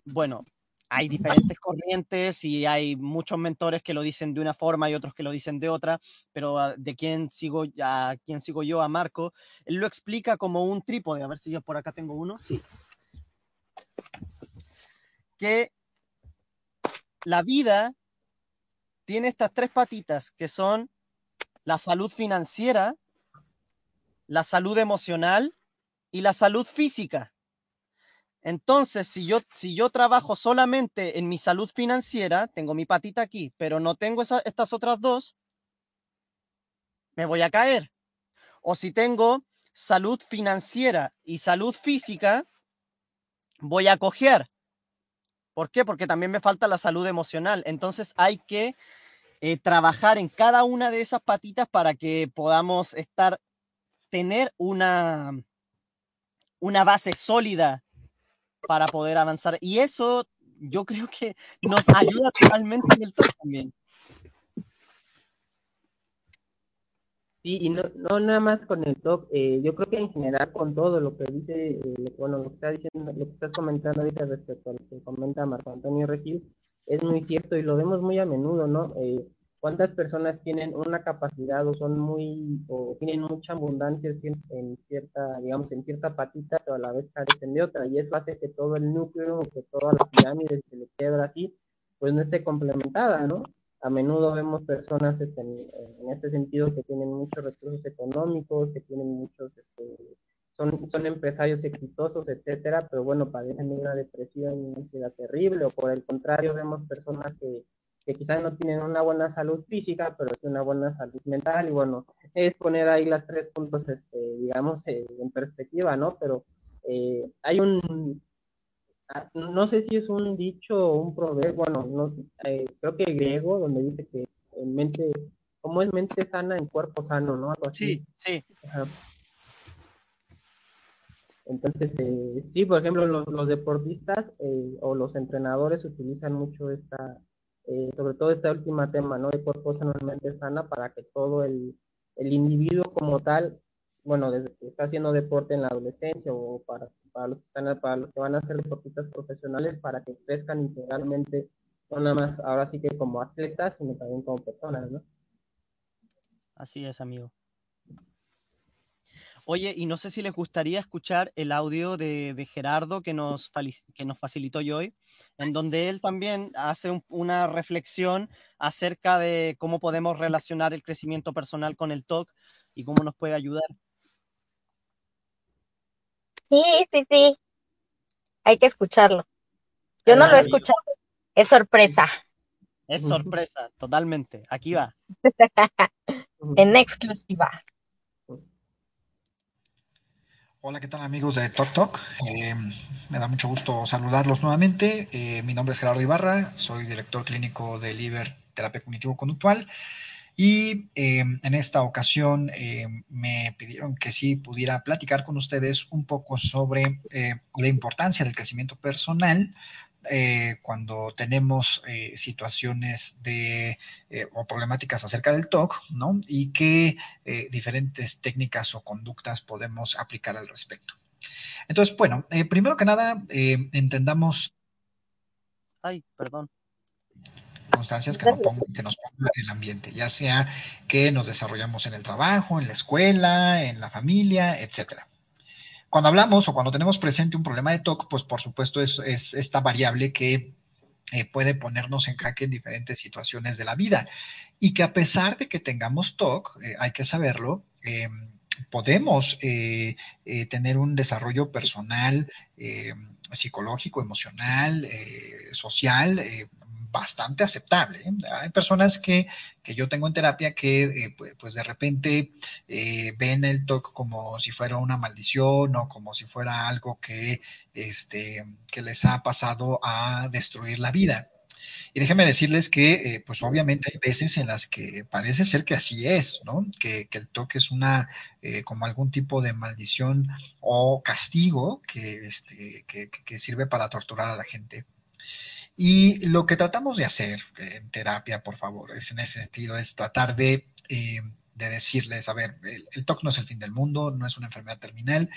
C: bueno, hay diferentes corrientes y hay muchos mentores que lo dicen de una forma y otros que lo dicen de otra, pero ah, de quién sigo, a quién sigo yo, a Marco, él lo explica como un trípode. A ver si yo por acá tengo uno. Sí que la vida tiene estas tres patitas que son la salud financiera, la salud emocional y la salud física. Entonces, si yo, si yo trabajo solamente en mi salud financiera, tengo mi patita aquí, pero no tengo estas otras dos, me voy a caer. O si tengo salud financiera y salud física, voy a cojear. ¿Por qué? Porque también me falta la salud emocional. Entonces hay que eh, trabajar en cada una de esas patitas para que podamos estar, tener una, una base sólida para poder avanzar. Y eso yo creo que nos ayuda totalmente en el también.
B: Sí, y no, no nada más con el TOC, eh, yo creo que en general con todo lo que dice, eh, bueno, lo que está diciendo, lo que estás comentando ahorita respecto a lo que comenta Marco Antonio Regil, es muy cierto y lo vemos muy a menudo, ¿no? Eh, ¿Cuántas personas tienen una capacidad o son muy, o tienen mucha abundancia en cierta, digamos, en cierta patita, pero a la vez carecen de otra? Y eso hace que todo el núcleo, que toda la pirámide se le quebra así, pues no esté complementada, ¿no? A menudo vemos personas este, en, este sentido que tienen muchos recursos económicos, que tienen muchos, este, son, son empresarios exitosos, etcétera, pero bueno, padecen de una depresión y una ansiedad terrible, o por el contrario, vemos personas que, que quizás no tienen una buena salud física, pero sí una buena salud mental, y bueno, es poner ahí las tres puntos, este, digamos, eh, en perspectiva, ¿no? Pero eh, hay un, no sé si es un dicho o un proverbio, bueno, no, eh, creo que griego, donde dice que en mente, como es mente sana en cuerpo sano, ¿no? Algo
C: así. Sí, sí.
B: Entonces, eh, sí, por ejemplo, los, los deportistas eh, o los entrenadores utilizan mucho esta, eh, sobre todo este último tema, ¿no? De cuerpo mente sana para que todo el, el individuo como tal, bueno, desde que está haciendo deporte en la adolescencia o para, para, los que están, para los que van a ser deportistas profesionales, para que crezcan integralmente, no nada más ahora sí que como atletas, sino también como personas, ¿no?
C: Así es, amigo. Oye, y no sé si les gustaría escuchar el audio de, Gerardo que nos, que nos facilitó hoy, en donde él también hace una reflexión acerca de cómo podemos relacionar el crecimiento personal con el TOC y cómo nos puede ayudar.
D: Sí, sí, sí. Hay que escucharlo. Yo no lo he escuchado. Es sorpresa.
C: Es sorpresa, totalmente. Aquí va.
D: en exclusiva.
E: Hola, ¿qué tal amigos de Talk Talk? Eh, me da mucho gusto saludarlos nuevamente. Eh, mi nombre es Gerardo Ibarra, soy director clínico de Liber Terapia Cognitivo-Conductual y eh, en esta ocasión me pidieron que sí pudiera platicar con ustedes un poco sobre la importancia del crecimiento personal eh, cuando tenemos eh, situaciones de eh, o problemáticas acerca del TOC, ¿no? Y qué diferentes técnicas o conductas podemos aplicar al respecto. Entonces, bueno, primero que nada, entendamos.
C: Ay, perdón.
E: Constancias que, que nos pongan el ambiente, ya sea que nos desarrollamos en el trabajo, en la escuela, en la familia, etcétera. Cuando hablamos o cuando tenemos presente un problema de TOC, pues por supuesto es, es esta variable que eh, puede ponernos en jaque en diferentes situaciones de la vida. Y que a pesar de que tengamos TOC, eh, hay que saberlo, eh, podemos tener un desarrollo personal, psicológico, emocional, social, bastante aceptable. ¿eh? Hay personas que, yo tengo en terapia que eh, pues de repente eh, ven el TOC como si fuera una maldición o como si fuera algo que, este, que les ha pasado a destruir la vida. Y déjenme decirles que, pues obviamente hay veces en las que parece ser que así es, ¿no? Que, el TOC es una, como algún tipo de maldición o castigo que, este, que sirve para torturar a la gente. Y lo que tratamos de hacer en terapia, por favor, es en ese sentido, es tratar de, eh, decirles, a ver, el, TOC no es el fin del mundo, no es una enfermedad terminal,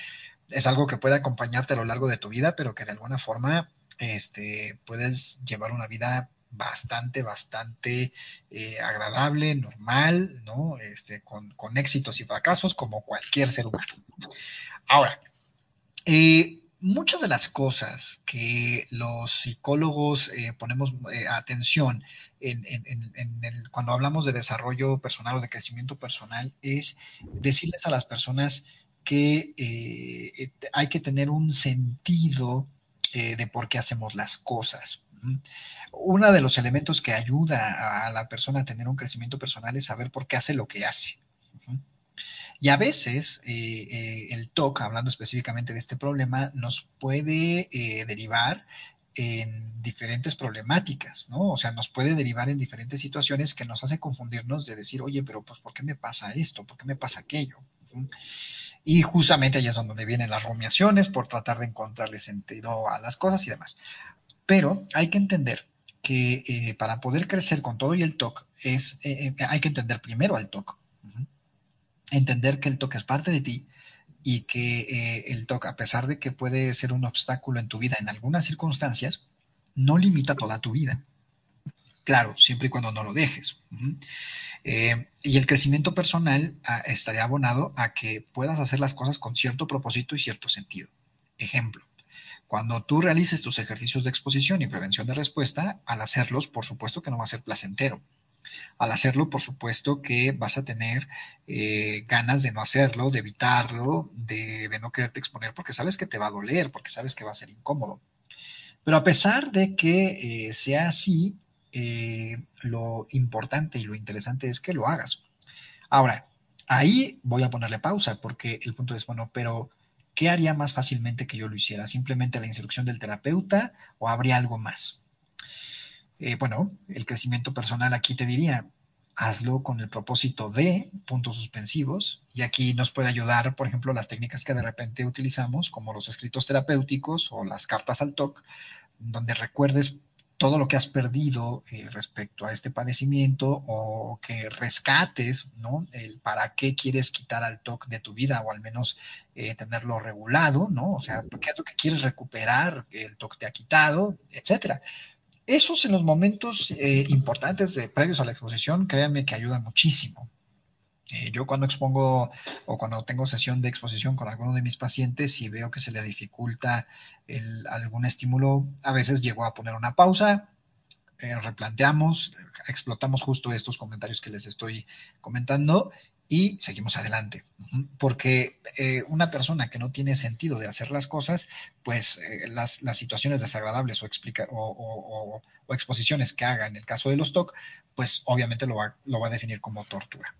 E: es algo que puede acompañarte a lo largo de tu vida, pero que de alguna forma este, puedes llevar una vida bastante, bastante eh, agradable, normal, ¿no? Este, con, con, éxitos y fracasos como cualquier ser humano. Ahora, eh, muchas de las cosas que los psicólogos eh, ponemos eh, atención en, cuando hablamos de desarrollo personal o de crecimiento personal es decirles a las personas que eh, hay que tener un sentido de por qué hacemos las cosas. Uno de los elementos que ayuda a la persona a tener un crecimiento personal es saber por qué hace lo que hace. Y a veces eh, eh, el TOC, hablando específicamente de este problema, nos puede eh, derivar en diferentes problemáticas, ¿no? O sea, nos puede derivar en diferentes situaciones que nos hace confundirnos de decir, oye, pero pues, ¿por qué me pasa esto? ¿Por qué me pasa aquello? Y justamente ahí es donde vienen las rumiaciones por tratar de encontrarle sentido a las cosas y demás. Pero hay que entender que para poder crecer con todo y el TOC, es, hay que entender primero al TOC entender que el toque es parte de ti y que eh, el toque, a pesar de que puede ser un obstáculo en tu vida en algunas circunstancias, no limita toda tu vida. Claro, siempre y cuando no lo dejes. Eh, y el crecimiento personal ah, estaría abonado a que puedas hacer las cosas con cierto propósito y cierto sentido. Ejemplo, cuando tú realices tus ejercicios de exposición y prevención de respuesta, al hacerlos, por supuesto que no va a ser placentero. Al hacerlo, por supuesto que vas a tener eh, ganas de no hacerlo, de evitarlo, de, no quererte exponer, porque sabes que te va a doler, porque sabes que va a ser incómodo. Pero a pesar de que eh, sea así, eh, lo importante y lo interesante es que lo hagas. Ahora, Ahí voy a ponerle pausa porque el punto es, bueno, pero ¿qué haría más fácilmente que yo lo hiciera? ¿Simplemente la instrucción del terapeuta o habría algo más? Eh, bueno, el crecimiento personal aquí te diría, hazlo con el propósito de puntos suspensivos y aquí nos puede ayudar, por ejemplo, las técnicas que de repente utilizamos, como los escritos terapéuticos o las cartas al TOC, donde recuerdes todo lo que has perdido eh, respecto a este padecimiento o que rescates, ¿no? El para qué quieres quitar al TOC de tu vida o al menos eh, tenerlo regulado, ¿no? O sea, qué es lo que quieres recuperar el TOC te ha quitado, etcétera. Esos en los momentos eh, importantes de previos a la exposición, créanme que ayudan muchísimo. Eh, yo cuando expongo o cuando tengo sesión de exposición con alguno de mis pacientes y veo que se le dificulta algún estímulo, a veces llego a poner una pausa, eh, replanteamos, explotamos justo estos comentarios que les estoy comentando y seguimos adelante. Porque eh, una persona que no tiene sentido de hacer las cosas, pues eh, las, situaciones desagradables o, explica, o, exposiciones que haga en el caso de los TOC, pues obviamente lo va, lo va a definir como tortura.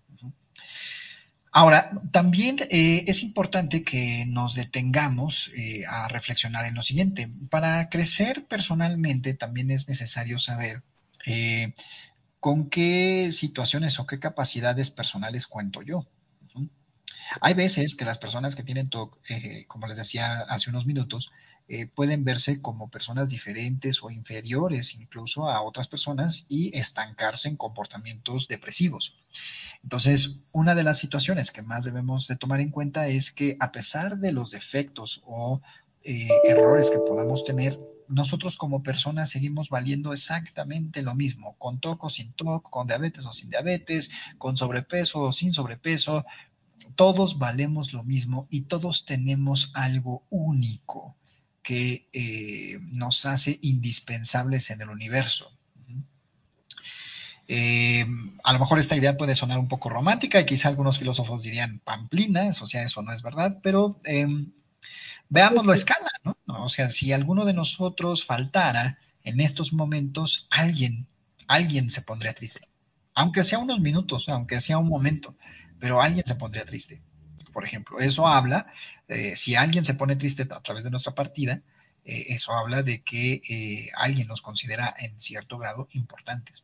E: Ahora, también eh, es importante que nos detengamos a reflexionar en lo siguiente. Para crecer personalmente también es necesario saber con qué situaciones o qué capacidades personales cuento yo. Hay veces que las personas que tienen TOC, eh, como les decía hace unos minutos, eh, pueden verse como personas diferentes o inferiores incluso a otras personas y estancarse en comportamientos depresivos. Entonces, una de las situaciones que más debemos de tomar en cuenta es que a pesar de los defectos o eh, errores que podamos tener, nosotros como personas seguimos valiendo exactamente lo mismo, con TOC o sin TOC, con diabetes o sin diabetes, con sobrepeso o sin sobrepeso, todos valemos lo mismo y todos tenemos algo único que eh, nos hace indispensables en el universo. Eh, a lo mejor esta idea puede sonar un poco romántica y quizá algunos filósofos dirían pamplinas, o sea, eso no es verdad, pero em, veámoslo a escala, ¿no? O sea, si alguno de nosotros faltara en estos momentos, alguien, alguien se pondría triste. Aunque sea unos minutos, aunque sea un momento, pero alguien se pondría triste. Por ejemplo, eso habla, eh, si alguien se pone triste a través de nuestra partida, eh, eso habla de que eh, alguien nos considera en cierto grado importantes.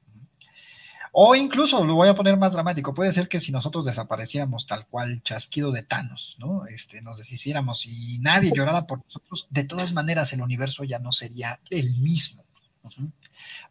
E: O incluso, lo voy a poner más dramático, puede ser que si nosotros desapareciéramos tal cual chasquido de Thanos, ¿no? Este, nos deshiciéramos y nadie llorara por nosotros, de todas maneras el universo ya no sería el mismo.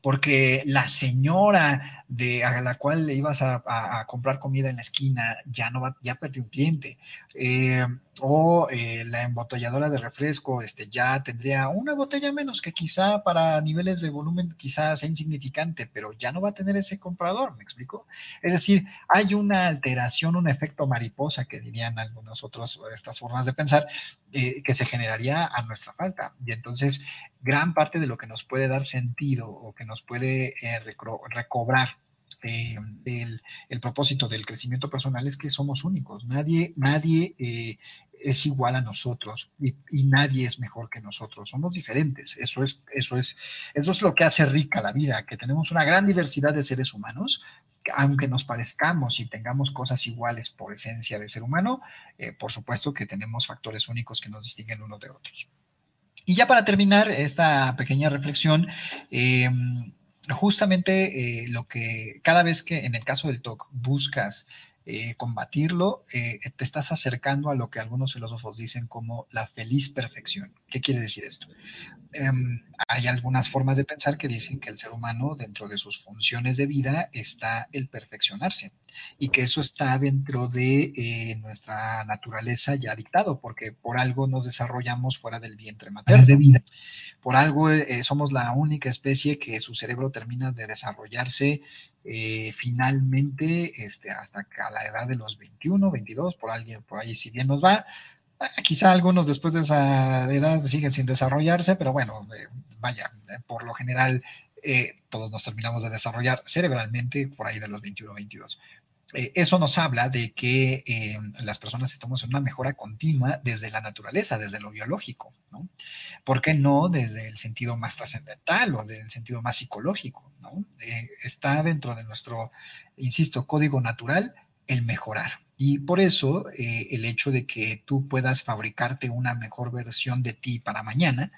E: Porque la señora de a la cual le ibas a, comprar comida en la esquina ya no va, ya perdió un cliente. Eh, o eh, la embotelladora de refresco este, ya tendría una botella menos que quizá para niveles de volumen quizás sea insignificante, pero ya no va a tener ese comprador, ¿me explico? Es decir, hay una alteración, un efecto mariposa que dirían algunos otros, estas formas de pensar, eh, que se generaría a nuestra falta. Y entonces, gran parte de lo que nos puede dar sentido o que nos puede eh, recobrar el, propósito del crecimiento personal es que somos únicos. Nadie, nadie es igual a nosotros y, nadie es mejor que nosotros. Somos diferentes. Eso es, eso es, eso es lo que hace rica la vida, que tenemos una gran diversidad de seres humanos. Aunque nos parezcamos y tengamos cosas iguales por esencia de ser humano, eh, por supuesto que tenemos factores únicos que nos distinguen unos de otros. Y ya para terminar esta pequeña reflexión, em, justamente eh, lo que cada vez que en el caso del TOC buscas eh, combatirlo, eh, te estás acercando a lo que algunos filósofos dicen como la feliz perfección. ¿Qué quiere decir esto? Em, hay algunas formas de pensar que dicen que el ser humano, dentro de sus funciones de vida, está el perfeccionarse y que eso está dentro de eh, nuestra naturaleza ya dictado, porque por algo nos desarrollamos fuera del vientre materno de vida. Por algo eh, somos la única especie que su cerebro termina de desarrollarse eh, finalmente este, hasta a la edad de los 21, 22, por alguien, por ahí si bien nos va. Eh, quizá algunos después de esa edad siguen sin desarrollarse, pero bueno, eh, vaya, por lo general todos nos terminamos de desarrollar cerebralmente por ahí de los 21, 22. Eh, eso nos habla de que eh, las personas estamos en una mejora continua desde la naturaleza, desde lo biológico, ¿no? ¿Por qué no desde el sentido más trascendental o del sentido más psicológico, eh, está dentro de nuestro, insisto, código natural el mejorar. Y por eso el hecho de que tú puedas fabricarte una mejor versión de ti para mañana,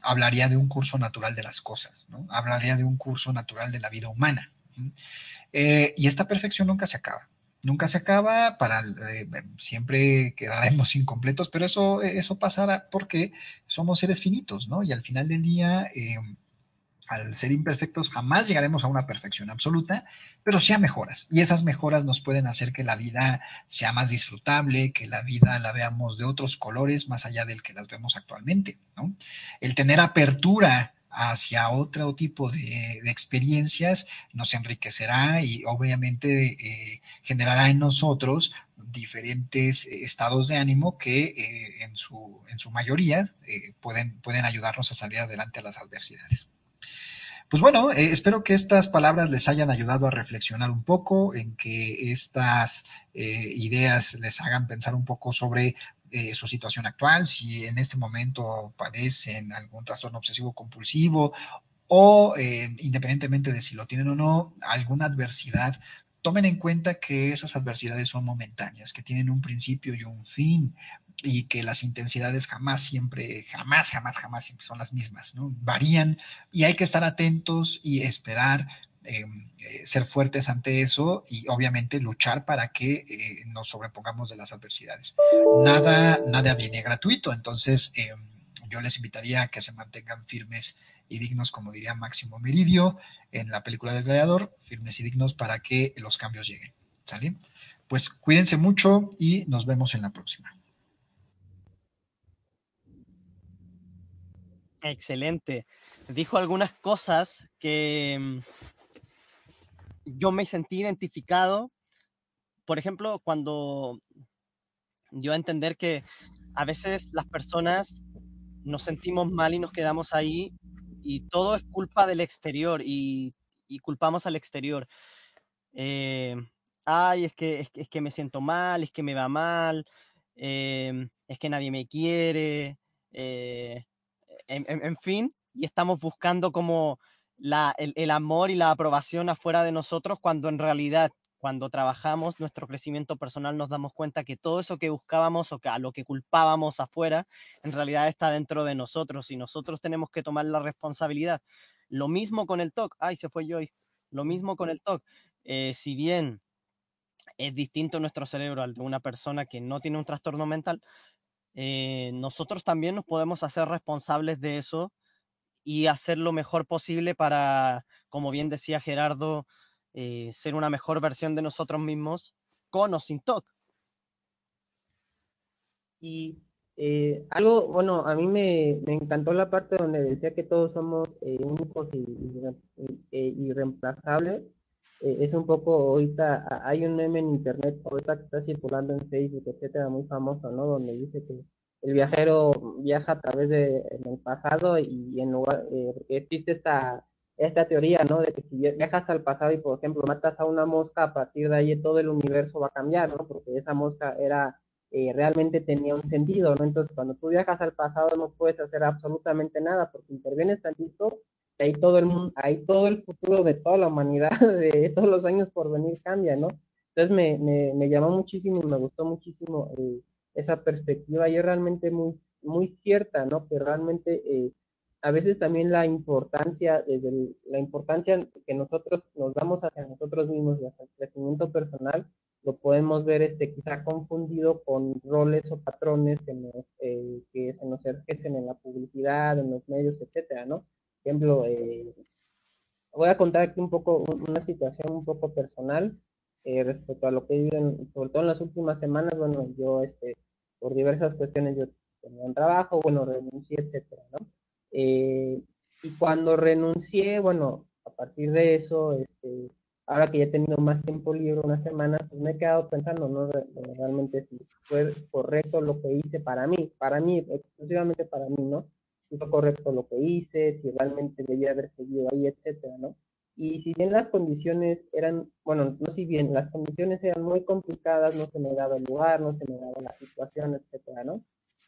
E: hablaría de un curso natural de las cosas, ¿no? Hablaría de un curso natural de la vida humana. Eh, y esta perfección nunca se acaba. Nunca se acaba, para eh, siempre quedaremos incompletos, pero eso, eso pasará porque somos seres finitos, ¿no? Y al final del día, em, al ser imperfectos, jamás llegaremos a una perfección absoluta, pero sí a mejoras. Y esas mejoras nos pueden hacer que la vida sea más disfrutable, que la vida la veamos de otros colores más allá del que las vemos actualmente. ¿no? El tener apertura hacia otro tipo de, experiencias nos enriquecerá y obviamente eh, generará en nosotros diferentes estados de ánimo que eh, en, su, en su mayoría eh, pueden, pueden ayudarnos a salir adelante a las adversidades. Pues bueno, espero que estas palabras les hayan ayudado a reflexionar un poco, en que estas ideas les hagan pensar un poco sobre eh, su situación actual, si en este momento padecen algún trastorno obsesivo compulsivo o independientemente de si lo tienen o no, alguna adversidad tomen en cuenta que esas adversidades son momentáneas, que tienen un principio y un fin, y que las intensidades jamás siempre, jamás, jamás, jamás siempre son las mismas, ¿no? Varían y hay que estar atentos y esperar eh, ser fuertes ante eso y obviamente luchar para que eh, nos sobrepongamos de las adversidades. Nada, nada viene gratuito, entonces yo les invitaría a que se mantengan firmes y dignos, como diría Máximo Meridio en la película del gladiador, firmes y dignos para que los cambios lleguen. ¿Sale? Pues cuídense mucho y nos vemos en la próxima.
C: Excelente. Dijo algunas cosas que mm, yo me sentí identificado. Por ejemplo, cuando yo entender que a veces las personas nos sentimos mal y nos quedamos ahí y todo es culpa del exterior y, culpamos al exterior. Eh, ay, es que, es que, me siento mal, es que me va mal, eh, es que nadie me quiere, eh, en, fin, y estamos buscando como la, el, amor y la aprobación afuera de nosotros cuando en realidad cuando trabajamos nuestro crecimiento personal nos damos cuenta que todo eso que buscábamos o que a lo que culpábamos afuera en realidad está dentro de nosotros y nosotros tenemos que tomar la responsabilidad. Lo mismo con el TOC, ay, se fue Joy, lo mismo con el TOC. Eh, si bien es distinto nuestro cerebro al de una persona que no tiene un trastorno mental, eh, nosotros también nos podemos hacer responsables de eso y hacer lo mejor posible para, como bien decía Gerardo, eh, ser una mejor versión de nosotros mismos con o sin TOC.
B: Y eh, algo, bueno, a mí me, encantó la parte donde decía que todos somos únicos y, irreemplazables. es un poco, ahorita hay un meme en internet, ahorita que está circulando en Facebook, etcétera, muy famoso, ¿no? Donde dice que el viajero viaja a través de el pasado y en lugar eh, existe esta esta teoría, ¿no? De que si viajas al pasado y, por ejemplo, matas a una mosca, a partir de ahí todo el universo va a cambiar, ¿no? Porque esa mosca era, eh, realmente tenía un sentido, ¿no? Entonces, cuando tú viajas al pasado no puedes hacer absolutamente nada porque intervienes tantito y ahí todo el mundo, ahí todo el futuro de toda la humanidad, de todos los años por venir cambia, ¿no? Entonces me, me, me llamó muchísimo y me gustó muchísimo eh, esa perspectiva y es realmente muy, muy cierta, ¿no? Que realmente eh, a veces también la importancia, desde la importancia que nosotros nos damos hacia nosotros mismos y hacia el crecimiento personal, lo podemos ver este, quizá confundido con roles o patrones que, nos, eh, que se nos ejercen en la publicidad, en los medios, etcétera, ¿no? Por ejemplo, eh, voy a contar aquí un poco una situación un poco personal respecto a lo que vivido, sobre todo en las últimas semanas, bueno, yo este, por diversas cuestiones yo tenía un trabajo, bueno, renuncié, etcétera, ¿no? Eh, y cuando renuncié, bueno, a partir de eso, este, ahora que ya he tenido más tiempo libre, unas semanas, pues me he quedado pensando, ¿no? Realmente si fue correcto lo que hice para mí, para mí, exclusivamente para mí, ¿no? Si fue correcto lo que hice, si realmente debía haber seguido ahí, etcétera, ¿no? Y si bien las condiciones eran, bueno, no si bien, las condiciones eran muy complicadas, no se me daba el lugar, no se me daba la situación, etcétera, ¿no?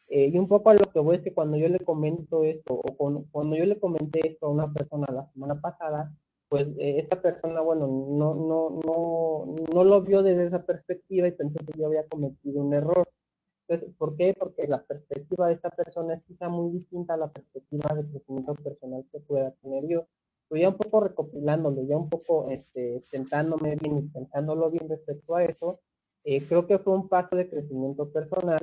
B: Eh, y un poco a lo que voy es que cuando yo le comento esto, o cuando yo le comenté esto a una persona la semana pasada, pues eh, esta persona, bueno, no, no, no, no lo vio desde esa perspectiva y pensó que yo había cometido un error. Entonces, ¿por qué? Porque la perspectiva de esta persona es quizá muy distinta a la perspectiva de crecimiento personal que pueda tener yo. Pero ya un poco recopilándolo, ya un poco este, sentándome bien y pensándolo bien respecto a eso, eh, creo que fue un paso de crecimiento personal,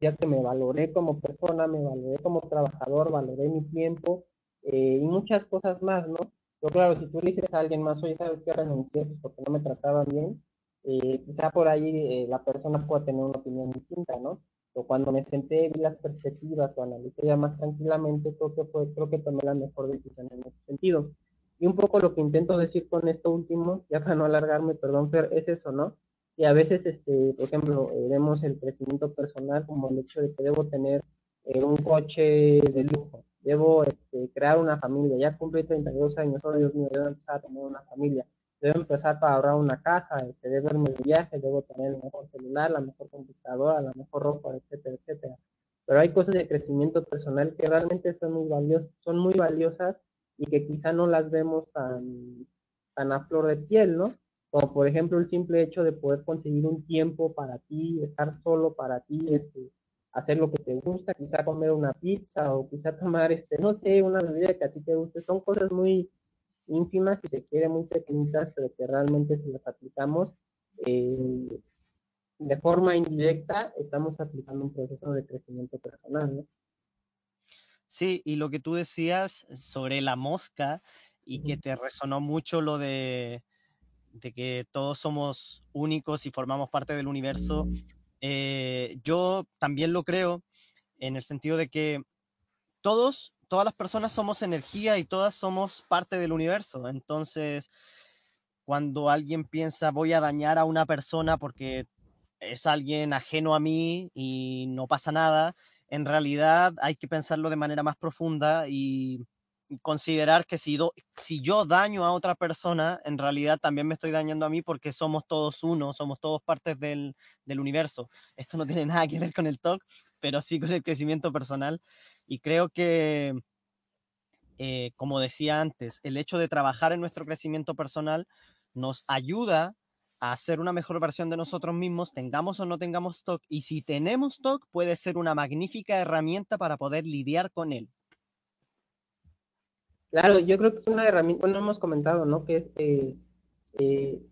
B: ya que me valoré como persona, me valoré como trabajador, valoré mi tiempo eh, y muchas cosas más, ¿no? Pero claro, si tú dices a alguien más, oye, ¿sabes qué renuncié? Pues porque no me trataban bien, eh, quizá por ahí eh, la persona pueda tener una opinión distinta, ¿no? O cuando me senté, vi las perspectivas, o analicé ya más tranquilamente, creo que, fue, creo que tomé la mejor decisión en ese sentido. Y un poco lo que intento decir con esto último, ya para no alargarme, perdón, Fer, es eso, ¿no? Y a veces, este, por ejemplo, eh, vemos el crecimiento personal como el hecho de que debo tener un coche de lujo, debo este, crear una familia, ya cumplí 32 años, oh Dios mío, debo empezar a tener una familia debo empezar para ahorrar una casa, este, debo irme de viaje, debo tener el mejor celular, la mejor computadora, la mejor ropa, etcétera, etcétera. Pero hay cosas de crecimiento personal que realmente son muy, valiosas, son muy valiosas y que quizá no las vemos tan, tan a flor de piel, ¿no? Como por ejemplo el simple hecho de poder conseguir un tiempo para ti, estar solo para ti, este, hacer lo que te gusta, quizá comer una pizza o quizá tomar, este, no sé, una bebida que a ti te guste, son cosas muy, ínfimas, si se quiere, muy pequeñitas, pero que realmente si las aplicamos eh, de forma indirecta, estamos aplicando un proceso de crecimiento personal, ¿no?
C: Sí, y lo que tú decías sobre la mosca y que te resonó mucho lo de, de que todos somos únicos y formamos parte del universo, eh, yo también lo creo en el sentido de que todos todas las personas somos energía y todas somos parte del universo. Entonces, cuando alguien piensa voy a dañar a una persona porque es alguien ajeno a mí y no pasa nada, en realidad hay que pensarlo de manera más profunda y considerar que si, si yo daño a otra persona, en realidad también me estoy dañando a mí porque somos todos uno, somos todos partes del, del universo. Esto no tiene nada que ver con el talk, pero sí con el crecimiento personal. Y creo que, eh, como decía antes, el hecho de trabajar en nuestro crecimiento personal nos ayuda a ser una mejor versión de nosotros mismos, tengamos o no tengamos TOC. Y si tenemos TOC, puede ser una magnífica herramienta para poder lidiar con él.
B: Claro, yo creo que es una herramienta, bueno, hemos comentado, ¿no? Que es, eh, eh,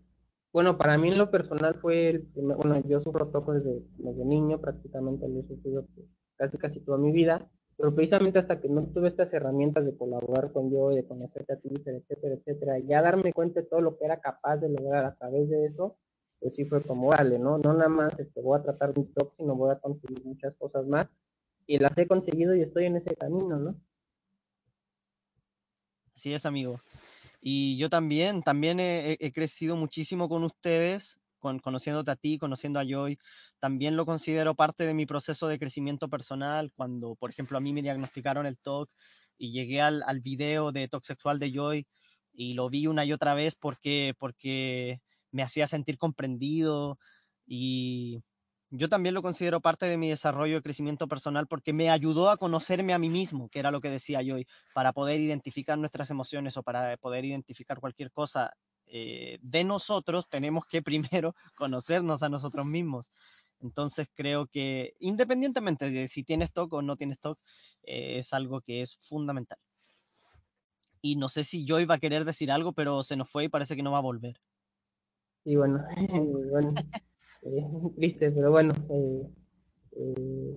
B: bueno, para mí en lo personal fue, bueno, yo sufro TOC desde, desde niño, prácticamente lo he sufrido casi casi toda mi vida, pero precisamente hasta que no tuve estas herramientas de colaborar con yo, de conocerte a ti, etcétera, etcétera, ya darme cuenta de todo lo que era capaz de lograr a través de eso, pues sí fue como, vale, ¿no? No nada más este, voy a tratar mi top, sino voy a conseguir muchas cosas más, y las he conseguido y estoy en ese camino, ¿no?
C: Así es, amigo. Y yo también, también he crecido muchísimo con ustedes conociéndote a ti, conociendo a Joy, también lo considero parte de mi proceso de crecimiento personal. Cuando, por ejemplo, a mí me diagnosticaron el TOC y llegué al, al video de TOC sexual de Joy y lo vi una y otra vez porque, porque me hacía sentir comprendido y yo también lo considero parte de mi desarrollo de crecimiento personal porque me ayudó a conocerme a mí mismo, que era lo que decía Joy, para poder identificar nuestras emociones o para poder identificar cualquier cosa eh, de nosotros, tenemos que primero conocernos a nosotros mismos. Entonces creo que independientemente de si tienes TOC o no tienes TOC, eh, es algo que es fundamental. Y no sé si yo iba a querer decir algo, pero se nos fue y parece que no va a volver.
B: Y bueno, bueno eh, triste, pero bueno,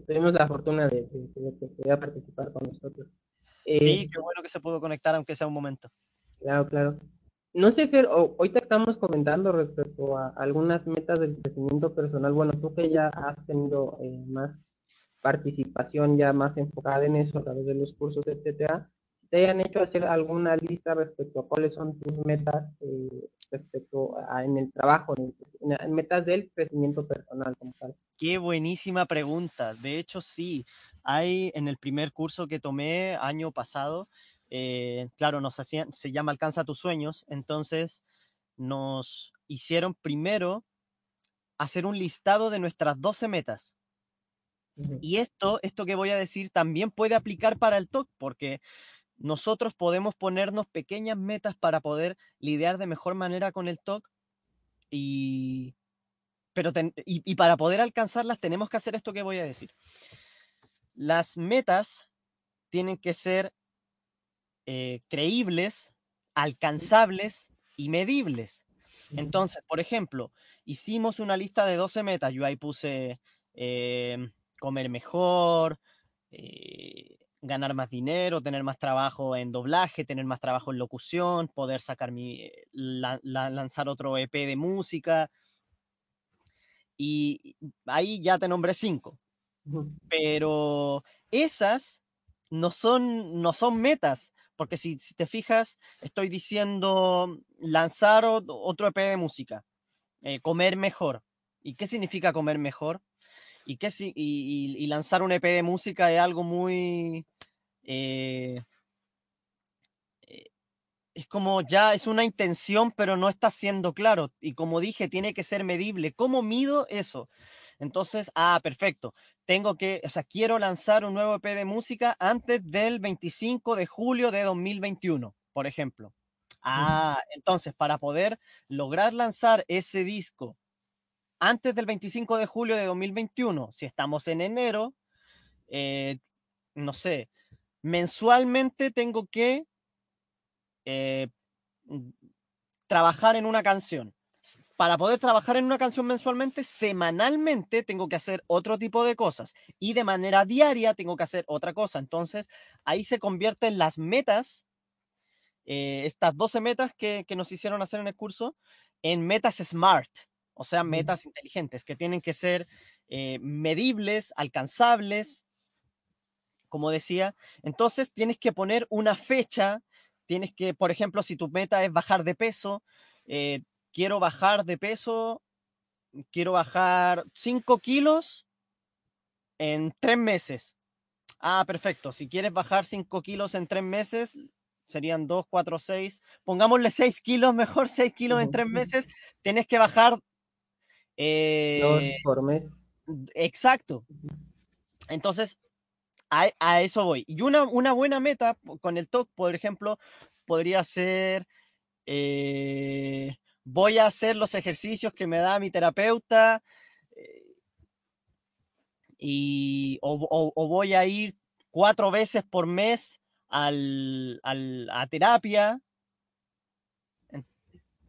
B: tuvimos la fortuna de, que participar con nosotros.
C: sí, qué bueno que se pudo conectar, aunque sea un momento.
B: Claro, claro. No sé, Fer, hoy te estamos comentando respecto a algunas metas del crecimiento personal. Bueno, tú que ya has tenido eh, más participación ya más enfocada en eso a través de los cursos, etcétera, ¿te hayan hecho hacer alguna lista respecto a cuáles son tus metas eh, respecto a en el trabajo, en, metas del crecimiento personal?
C: Qué buenísima pregunta. De hecho, sí, hay en el primer curso que tomé año pasado, eh, claro, nos hacían, se llama Alcanza tus sueños, entonces nos hicieron primero hacer un listado de nuestras 12 metas. Y esto, esto que voy a decir también puede aplicar para el TOC, porque nosotros podemos ponernos pequeñas metas para poder lidiar de mejor manera con el TOC y, pero y, para poder alcanzarlas tenemos que hacer esto que voy a decir. Las metas tienen que ser eh, creíbles, alcanzables y medibles. Entonces, por ejemplo, hicimos una lista de 12 metas. Yo ahí puse em, comer mejor, eh, ganar más dinero, tener más trabajo en doblaje, tener más trabajo en locución, poder sacar mi, eh, lanzar otro EP de música. Y ahí ya te nombré cinco. Pero esas no son, no son metas, porque si, te fijas, estoy diciendo lanzar otro EP de música, eh, comer mejor. ¿Y qué significa comer mejor? ¿Y, qué, y, y, lanzar un EP de música es algo muy... Eh, eh, es como ya es una intención, pero no está siendo claro. Y como dije, tiene que ser medible. ¿Cómo mido eso? Entonces, ah, perfecto. Tengo que, o sea, quiero lanzar un nuevo EP de música antes del 25 de julio de 2021, por ejemplo. Ah, entonces, para poder lograr lanzar ese disco antes del 25 de julio de 2021, si estamos en enero, eh, no sé, mensualmente tengo que eh, trabajar en una canción. Para poder trabajar en una canción mensualmente, semanalmente tengo que hacer otro tipo de cosas y de manera diaria tengo que hacer otra cosa. Entonces, ahí se convierten las metas, eh, estas 12 metas que, que nos hicieron hacer en el curso, en metas SMART o sea, metas inteligentes que tienen que ser eh, medibles, alcanzables, como decía. Entonces, tienes que poner una fecha, tienes que, por ejemplo, si tu meta es bajar de peso, eh, quiero bajar de peso, quiero bajar 5 kilos en 3 meses. Ah, perfecto. Si quieres bajar 5 kilos en 3 meses, serían 2, 4, 6. Pongámosle 6 kilos, mejor 6 kilos en 3 meses. Tienes que bajar
B: eh, por mes.
C: Exacto. Entonces, a, eso voy. Y una, una, buena meta con el TOC, por ejemplo, podría ser, eh, voy a hacer los ejercicios que me da mi terapeuta eh, y, o, voy a ir cuatro veces por mes al, al, a terapia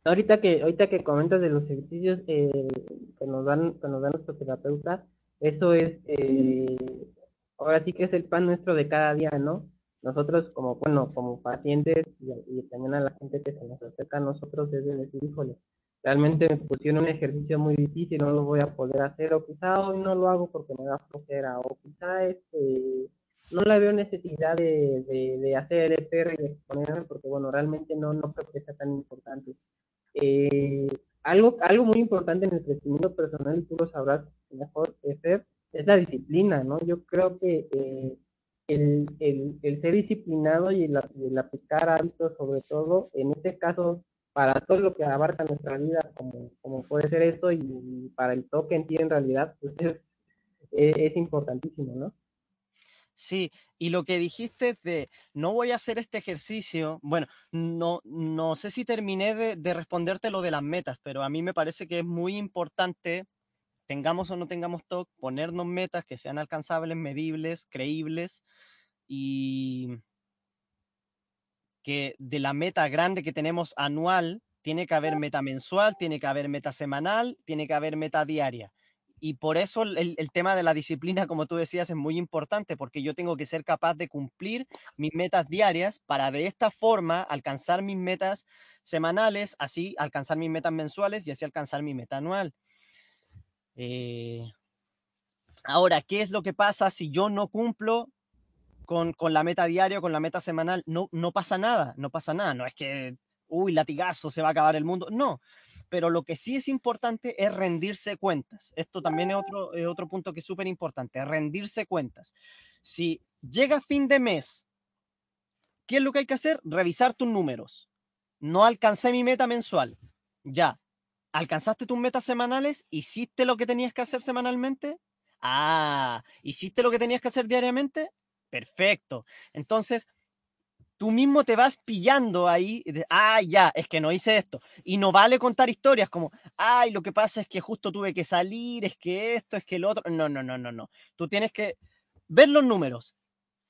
B: Ahorita que, ahorita que comentas de los ejercicios eh, que nos dan, que nos dan nuestro terapeuta, eso es, eh, ahora sí que es el pan nuestro de cada día, ¿no? Nosotros como, bueno, como pacientes y, también a la gente que se nos acerca a nosotros es de decir, híjole, realmente me pusieron un ejercicio muy difícil, no lo voy a poder hacer, o quizá hoy no lo hago porque me da flojera, o quizá este, no la veo necesidad de, de, hacer el perro y de exponerme porque, bueno, realmente no, no creo que sea tan importante. Eh, algo, algo muy importante en el crecimiento personal, y tú lo sabrás mejor, Esther, es la disciplina, ¿no? Yo creo que eh, el, el, el, ser disciplinado y el, aplicar hábitos, sobre todo, en este caso, para todo lo que abarca nuestra vida, como, como puede ser eso, y, para el toque en sí, en realidad, pues es, es importantísimo, ¿no?
C: Sí, y lo que dijiste de no voy a hacer este ejercicio, bueno, no, no sé si terminé de, responderte lo de las metas, pero a mí me parece que es muy importante, tengamos o no tengamos TOC, ponernos metas que sean alcanzables, medibles, creíbles y que de la meta grande que tenemos anual, tiene que haber meta mensual, tiene que haber meta semanal, tiene que haber meta diaria y por eso el, tema de la disciplina, como tú decías, es muy importante, porque yo tengo que ser capaz de cumplir mis metas diarias para de esta forma alcanzar mis metas semanales, así alcanzar mis metas mensuales y así alcanzar mi meta anual. Eh, ahora, ¿qué es lo que pasa si yo no cumplo con, la meta diaria con la meta semanal? No, pasa nada, no pasa nada. No es que, uy, latigazo, se va a acabar el mundo. No, pero lo que sí es importante es rendirse cuentas. Esto también es otro, otro punto que es súper importante, rendirse cuentas. Si llega fin de mes, ¿qué es lo que hay que hacer? Revisar tus números. No alcancé mi meta mensual. Ya. ¿Alcanzaste tus metas semanales? ¿Hiciste lo que tenías que hacer semanalmente? Ah, ¿hiciste lo que tenías que hacer diariamente? Perfecto. Entonces, tú mismo te vas pillando ahí, de, ah, ya, es que no hice esto. Y no vale contar historias como, ay, lo que pasa es que justo tuve que salir, es que esto, es que lo otro. No, no, no, no, no. Tú tienes que ver los números.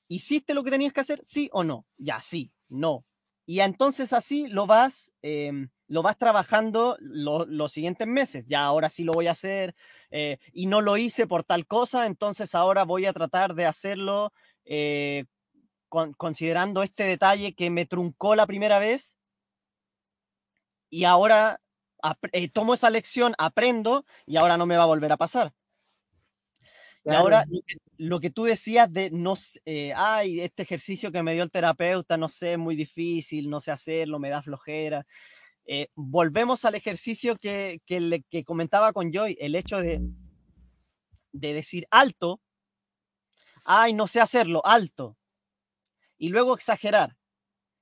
C: ¿Hiciste lo que tenías que hacer? ¿Sí o no? Ya, sí, no. Y entonces así lo vas, em, lo vas trabajando los siguientes meses. Ya ahora sí lo voy a hacer eh, y no lo hice por tal cosa, entonces ahora voy a tratar de hacerlo eh, considerando este detalle que me truncó la primera vez y ahora eh, tomo esa lección, aprendo y ahora no me va a volver a pasar. Y ahora lo que, tú decías de no, eh, ay, este ejercicio que me dio el terapeuta, no sé, es muy difícil, no sé hacerlo, me da flojera. Eh, volvemos al ejercicio que, que, que, comentaba con Joy, el hecho de, de decir alto, ay, no sé hacerlo, alto y luego exagerar.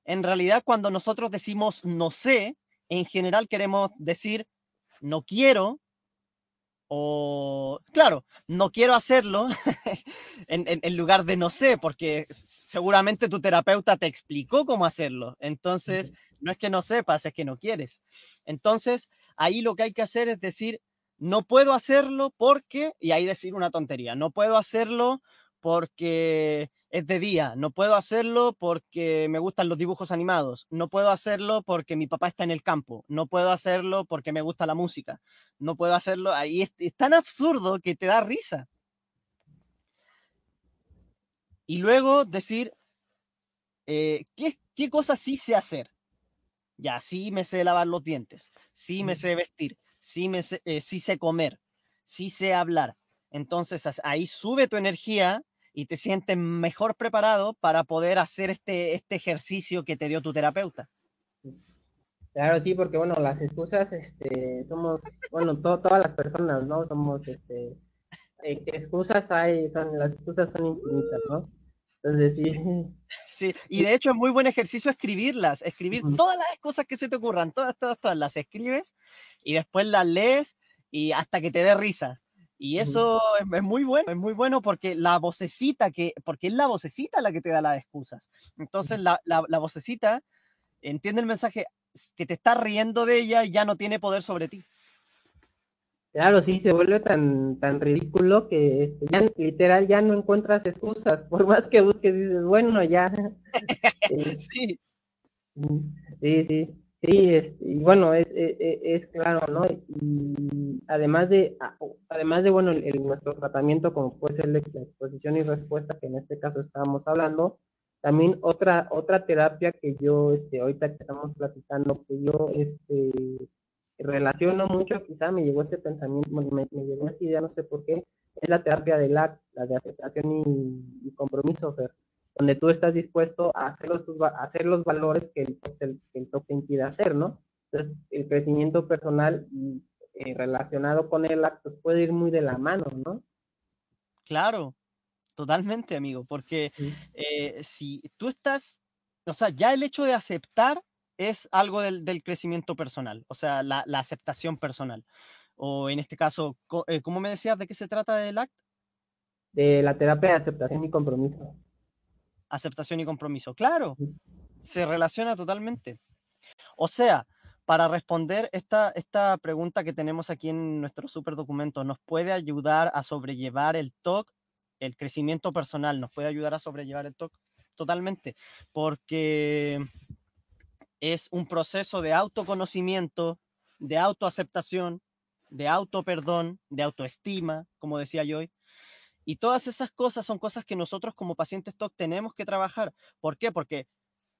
C: En realidad, cuando nosotros decimos no sé, en general queremos decir no quiero o, claro, no quiero hacerlo en, lugar de no sé, porque seguramente tu terapeuta te explicó cómo hacerlo. Entonces, no es que no sepas, es que no quieres. Entonces, ahí lo que hay que hacer es decir, no puedo hacerlo porque, y ahí decir una tontería, no puedo hacerlo porque es de día, no puedo hacerlo porque me gustan los dibujos animados, no puedo hacerlo porque mi papá está en el campo, no puedo hacerlo porque me gusta la música, no puedo hacerlo, ahí es, tan absurdo que te da risa. Y luego decir, eh, ¿qué, ¿qué cosas sí sé hacer? Ya, sí me sé lavar los dientes, sí me sé vestir, sí, me sé, eh, sí sé comer, sí sé hablar. Entonces ahí sube tu energía y te sientes mejor preparado para poder hacer este, este ejercicio que te dio tu terapeuta.
B: Claro, sí, porque bueno, las excusas, este, somos, bueno, todas las personas, ¿no? Somos, este, eh, excusas hay, son, las excusas son infinitas, ¿no? Entonces, sí.
C: Sí, y de hecho es muy buen ejercicio escribirlas, escribir todas las cosas que se te ocurran, todas, todas, todas, las escribes y después las lees y hasta que te dé risa. Y eso es, muy bueno, es muy bueno porque la vocecita que, porque es la vocecita la que te da las excusas. Entonces la, la, vocecita entiende el mensaje que te está riendo de ella y ya no tiene poder sobre ti.
B: Claro, sí, se vuelve tan, tan ridículo que este, ya literal ya no encuentras excusas. Por más que busques, dices, bueno, ya.
C: sí.
B: Sí, sí. Sí, es, y bueno, es, es, e, es, claro, ¿no? Y además de, además de bueno, el, nuestro tratamiento, como puede ser la exposición y respuesta, que en este caso estábamos hablando, también otra, otra terapia que yo, este, ahorita que estamos platicando, que yo, este, relaciono mucho, quizá me llegó este pensamiento, me, me llegó esa idea, no sé por qué, es la terapia del la de aceptación y, y compromiso, Fer donde tú estás dispuesto a hacer los, hacer los valores que el, el, el toque impide hacer, ¿no? Entonces, el crecimiento personal y eh, relacionado con el acto puede ir muy de la mano, ¿no?
C: Claro, totalmente, amigo, porque eh, si tú estás, o sea, ya el hecho de aceptar es algo del, del crecimiento personal, o sea, la, la, aceptación personal. O en este caso, eh, ¿cómo me decías de qué se trata el acto?
B: De la terapia de aceptación y compromiso
C: aceptación y compromiso. Claro, se relaciona totalmente. O sea, para responder esta, esta pregunta que tenemos aquí en nuestro super documento, ¿nos puede ayudar a sobrellevar el TOC, el crecimiento personal? ¿Nos puede ayudar a sobrellevar el TOC? Totalmente, porque es un proceso de autoconocimiento, de autoaceptación, de autoperdón, de autoestima, como decía yo hoy, y todas esas cosas son cosas que nosotros como pacientes TOC tenemos que trabajar. ¿Por qué? Porque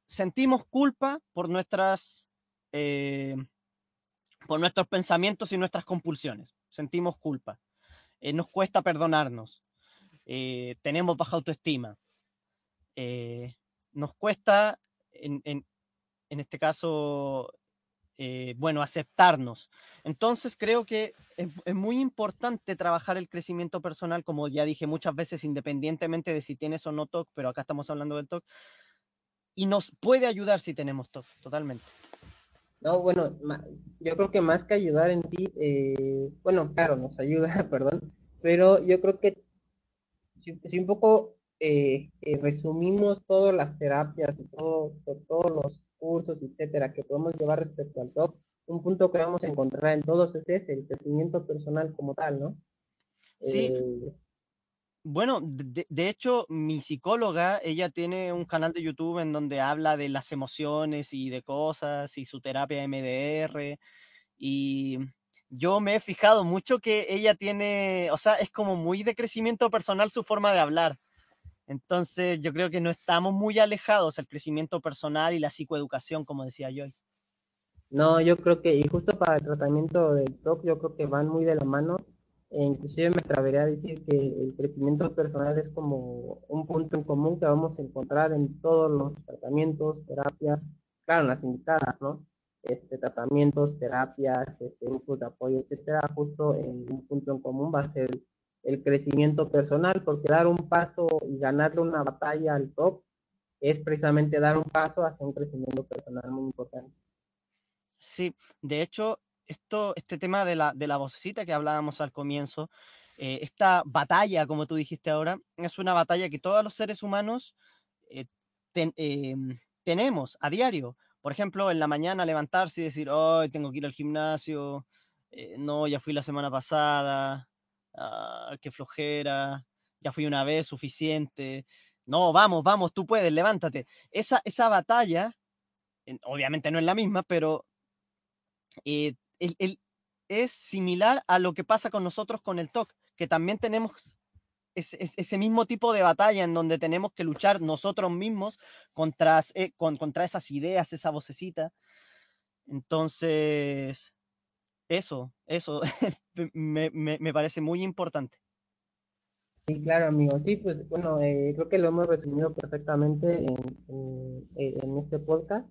C: sentimos culpa por nuestras... Eh, por nuestros pensamientos y nuestras compulsiones. Sentimos culpa. Eh, nos cuesta perdonarnos. Eh, tenemos baja autoestima. nos cuesta, en, en, en, este caso, bueno, aceptarnos. Entonces creo que es, muy importante trabajar el crecimiento personal, como ya dije muchas veces, independientemente de si tienes o no TOC, pero acá estamos hablando del TOC, y nos puede ayudar si tenemos TOC, totalmente.
B: No, bueno, yo creo que más que ayudar en ti, eh, bueno, claro, nos ayuda, perdón, pero yo creo que si, un poco eh, eh, resumimos todas las terapias y todo, todos los cursos, etcétera, que podemos llevar respecto al TOC, un punto que vamos a encontrar en todos es ese, el crecimiento personal como tal, ¿no?
C: Sí. Bueno, de, hecho, mi psicóloga, ella tiene un canal de YouTube en donde habla de las emociones y de cosas y su terapia MDR. Y yo me he fijado mucho que ella tiene, o sea, es como muy de crecimiento personal su forma de hablar. Entonces, yo creo que no estamos muy alejados el crecimiento personal y la psicoeducación, como decía yo.
B: No, yo creo que, y justo para el tratamiento del TOC, yo creo que van muy de la mano. E inclusive me atrevería a decir que el crecimiento personal es como un punto en común que vamos a encontrar en todos los tratamientos, terapias, claro, las indicadas, ¿no? Este, tratamientos, terapias, este, grupos de apoyo, etcétera, justo en un punto en común va a ser el crecimiento personal, porque dar un paso y ganarle una batalla al TOC es precisamente dar un paso hacia un crecimiento personal muy importante.
C: Sí, de hecho, esto, este tema de la, de la vocecita que hablábamos al comienzo, eh, esta batalla, como tú dijiste ahora, es una batalla que todos los seres humanos eh, eh, tenemos a diario. Por ejemplo, en la mañana levantarse y decir, hoy tengo que ir al gimnasio, no, ya fui la semana pasada, ah, qué flojera, ya fui una vez, suficiente. No, vamos, vamos, tú puedes, levántate. Esa, esa batalla, en- obviamente no es la misma, pero es similar a lo que pasa con nosotros con el TOC, que también tenemos ese, mismo tipo de batalla en donde tenemos que luchar nosotros mismos contra, eh, con- contra esas ideas, esa vocecita. Entonces, eso, eso me, me- parece muy importante.
B: Sí, claro, amigo. Sí, pues bueno, eh, creo que lo hemos resumido perfectamente en, en- en este podcast.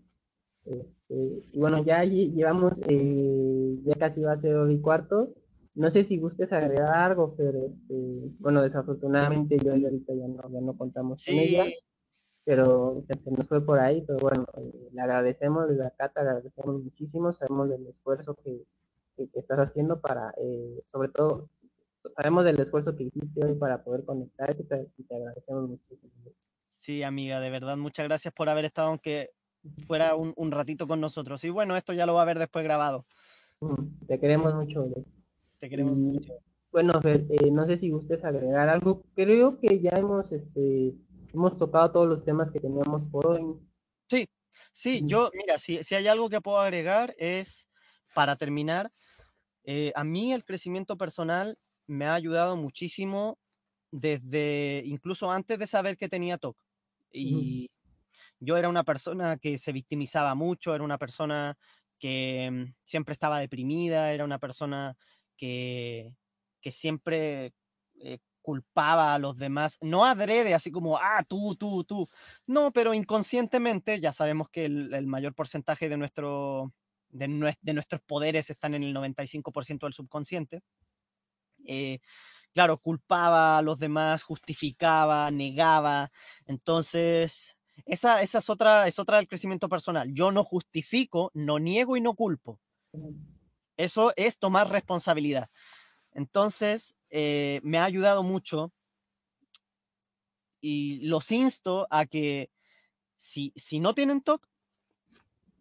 B: Este, y bueno, ya lle- llevamos, eh, ya casi va a ser hora y cuarto. No sé si gustes agregar algo, pero este, bueno, desafortunadamente yo y ahorita ya no, ya no contamos con ella,
C: Sí,
B: pero se nos fue por ahí, pero bueno, eh, le agradecemos desde acá, te agradecemos muchísimo, sabemos del esfuerzo que, que, que estás haciendo para, eh, sobre todo, sabemos del esfuerzo que hiciste hoy para poder conectarte y te, te agradecemos muchísimo.
C: sí, amiga, de verdad, muchas gracias por haber estado, aunque fuera un, un ratito con nosotros. Y bueno, esto ya lo va a ver después grabado.
B: Mm, Te queremos mucho, Alex.
C: Te queremos
B: Y,
C: mucho.
B: Bueno, Fer, eh, no sé si gustes agregar algo. Creo que ya hemos, este, hemos tocado todos los temas que teníamos por hoy.
C: Sí, sí, yo, mira, si, si hay algo que puedo agregar es, para terminar, eh, a mí el crecimiento personal me ha ayudado muchísimo desde, incluso antes de saber que tenía TOC. Y yo era una persona que se victimizaba mucho, era una persona que mm, siempre estaba deprimida, era una persona que, que siempre eh, culpaba a los demás, no adrede, así como, ah, tú, tú, tú. No, pero inconscientemente ya sabemos que el, mayor porcentaje de, nuestro, de, de nuestros poderes están en el 95% del subconsciente. Eh, claro, culpaba a los demás, justificaba, negaba. Entonces, esa, esa es, otra, es otra del crecimiento personal. Yo no justifico, no niego y no culpo. Eso es tomar responsabilidad. Entonces, eh, me ha ayudado mucho y los insto a que si, si no tienen TOC,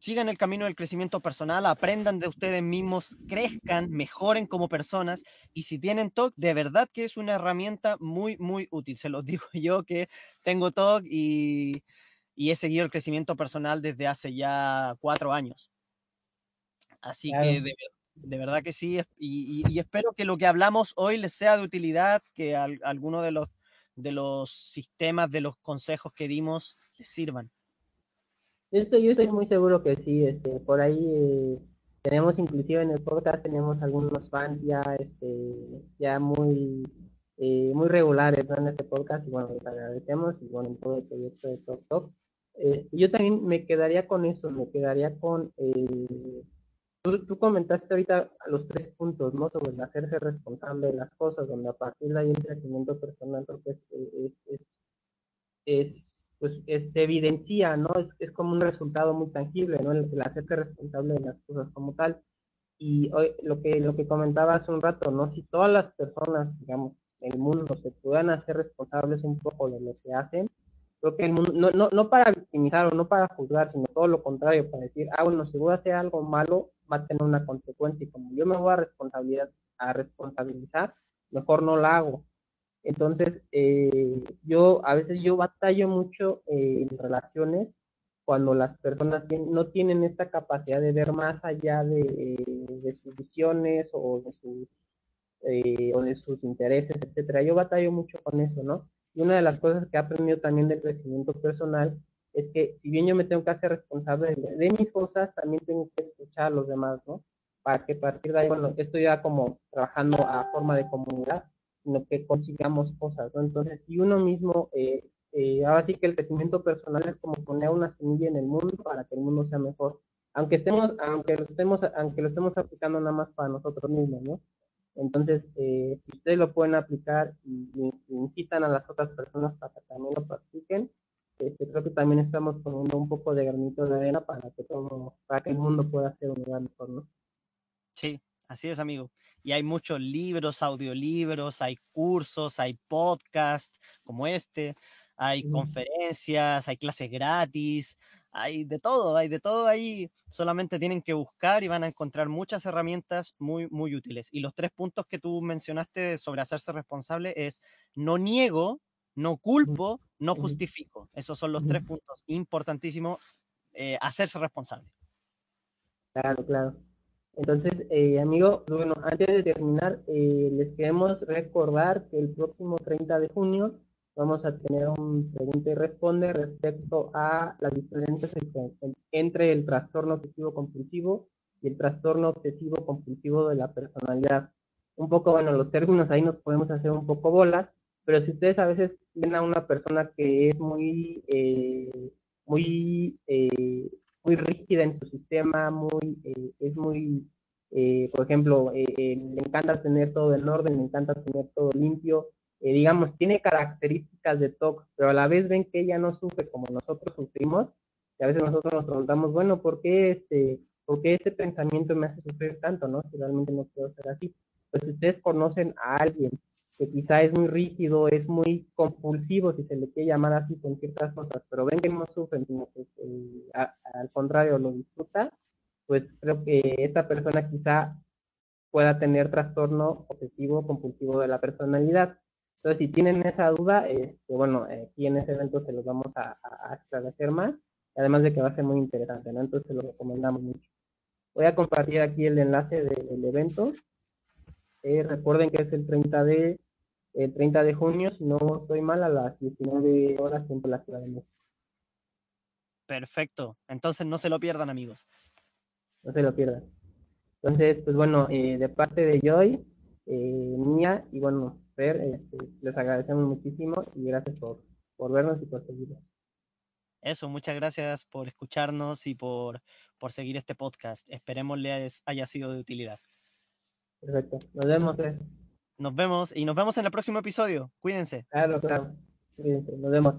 C: sigan el camino del crecimiento personal, aprendan de ustedes mismos, crezcan, mejoren como personas y si tienen TOC, de verdad que es una herramienta muy, muy útil. Se los digo yo que tengo TOC y, y he seguido el crecimiento personal desde hace ya cuatro años. Así
B: Claro.
C: que de, de verdad que sí, y, y- y espero que lo que hablamos hoy les sea de utilidad, que al- alguno de los, de los sistemas, de los consejos que dimos les sirvan.
B: Yo estoy, yo estoy muy seguro que sí, este, por ahí eh, tenemos inclusive en el podcast tenemos algunos fans ya, este, ya muy, eh, muy regulares ¿no? en este podcast y bueno, les agradecemos y bueno, en todo el proyecto de Top Top. Este, yo también me quedaría con eso, me quedaría con, eh, tú, tú comentaste ahorita los tres puntos, ¿no? Sobre el hacerse responsable de las cosas, donde a partir de ahí el crecimiento personal creo que es, es, es, es pues es- se evidencia, ¿no? Es, es como un resultado muy tangible, ¿no? El, el hacerte responsable de las cosas como tal. Y hoy, lo que lo que comentaba hace un rato, ¿no? Si todas las personas, digamos, el mundo se puedan hacer responsables un poco de lo que hacen, creo que el mundo, no, no, no para victimizar o no para juzgar, sino todo lo contrario, para decir, ah, bueno, si voy a hacer algo malo, va a tener una consecuencia y como yo me voy a, responsabilidad, a responsabilizar, mejor no la hago. Entonces, eh, yo a veces yo batallo mucho eh, en relaciones cuando las personas no tienen esta capacidad de ver más allá de, eh, sus visiones o de sus, o de sus intereses, etcétera. Yo batallo mucho con eso, ¿no? Y una de las cosas que he aprendido también del crecimiento personal es que si bien yo me tengo que hacer responsable de, mis cosas, también tengo que escuchar a los demás, ¿no? Para que a partir de ahí, bueno, esto ya como trabajando a forma de comunidad, sino que consigamos cosas, ¿no? Entonces, si uno mismo, eh, eh, ahora sí que el crecimiento personal es como poner una semilla en el mundo para que el mundo sea mejor, aunque estemos, aunque lo estemos, aunque lo estemos aplicando nada más para nosotros mismos, ¿no? Entonces, eh, si ustedes lo pueden aplicar y, incitan a las otras personas para que también lo practiquen, este, creo que también estamos poniendo un poco de granito de arena para que todo, para que el mundo pueda ser un lugar mejor, ¿no?
C: Sí, así es, amigo. Y hay muchos libros, audiolibros, hay cursos, hay podcasts como este, hay conferencias, hay clases gratis, hay de todo, hay de todo ahí. Solamente tienen que buscar y van a encontrar muchas herramientas muy, muy útiles. Y los tres puntos que tú mencionaste sobre hacerse responsable es no niego, no culpo, no justifico. Esos son los tres puntos importantísimos. Eh, hacerse responsable.
B: Claro, claro. Entonces, eh, amigo, bueno, antes de terminar, eh, les queremos recordar que el próximo 30 de junio vamos a tener un pregunta y responde respecto a las diferencias entre el trastorno obsesivo compulsivo y el trastorno obsesivo compulsivo de la personalidad. Un poco, bueno, los términos ahí nos podemos hacer un poco bolas, pero si ustedes a veces ven a una persona que es muy, eh, muy, eh, muy rígida en su sistema, muy, eh, es muy, por ejemplo, le encanta tener todo en orden, le encanta tener todo limpio, eh, digamos, tiene características de TOC, pero a la vez ven que ella no sufre como nosotros sufrimos, y a veces nosotros nos preguntamos, bueno, ¿por qué, este, ¿por qué ese pensamiento me hace sufrir tanto, no? Si realmente no puedo ser así. Pues si ustedes conocen a alguien que quizá es muy rígido, es muy compulsivo, si se le quiere llamar así con ciertas cosas, pero ven que no sufren, sino que eh, al contrario lo disfruta, pues creo que esta persona quizá pueda tener trastorno obsesivo compulsivo de la personalidad. Entonces, si tienen esa duda, este, bueno, aquí en ese evento se los vamos a, a, esclarecer más, además de que va a ser muy interesante, ¿no? Entonces, se lo recomendamos mucho. Voy a compartir aquí el enlace del evento. Eh, recuerden que es el 30 de, el 30 de junio, si no estoy mal, a las 19 horas tiempo la Ciudad de México.
C: Perfecto. Entonces, no se lo pierdan, amigos.
B: No se lo pierdan. Entonces, pues bueno, eh, de parte de Joy, eh, mía, y bueno, este, les agradecemos muchísimo y gracias por, por vernos y por seguirnos.
C: Eso, muchas gracias por escucharnos y por, por seguir este podcast. Esperemos les haya sido de utilidad.
B: Perfecto. Nos vemos. Eh.
C: Nos vemos y nos vemos en el próximo episodio. Cuídense.
B: Claro, claro. Cuídense. Nos vemos.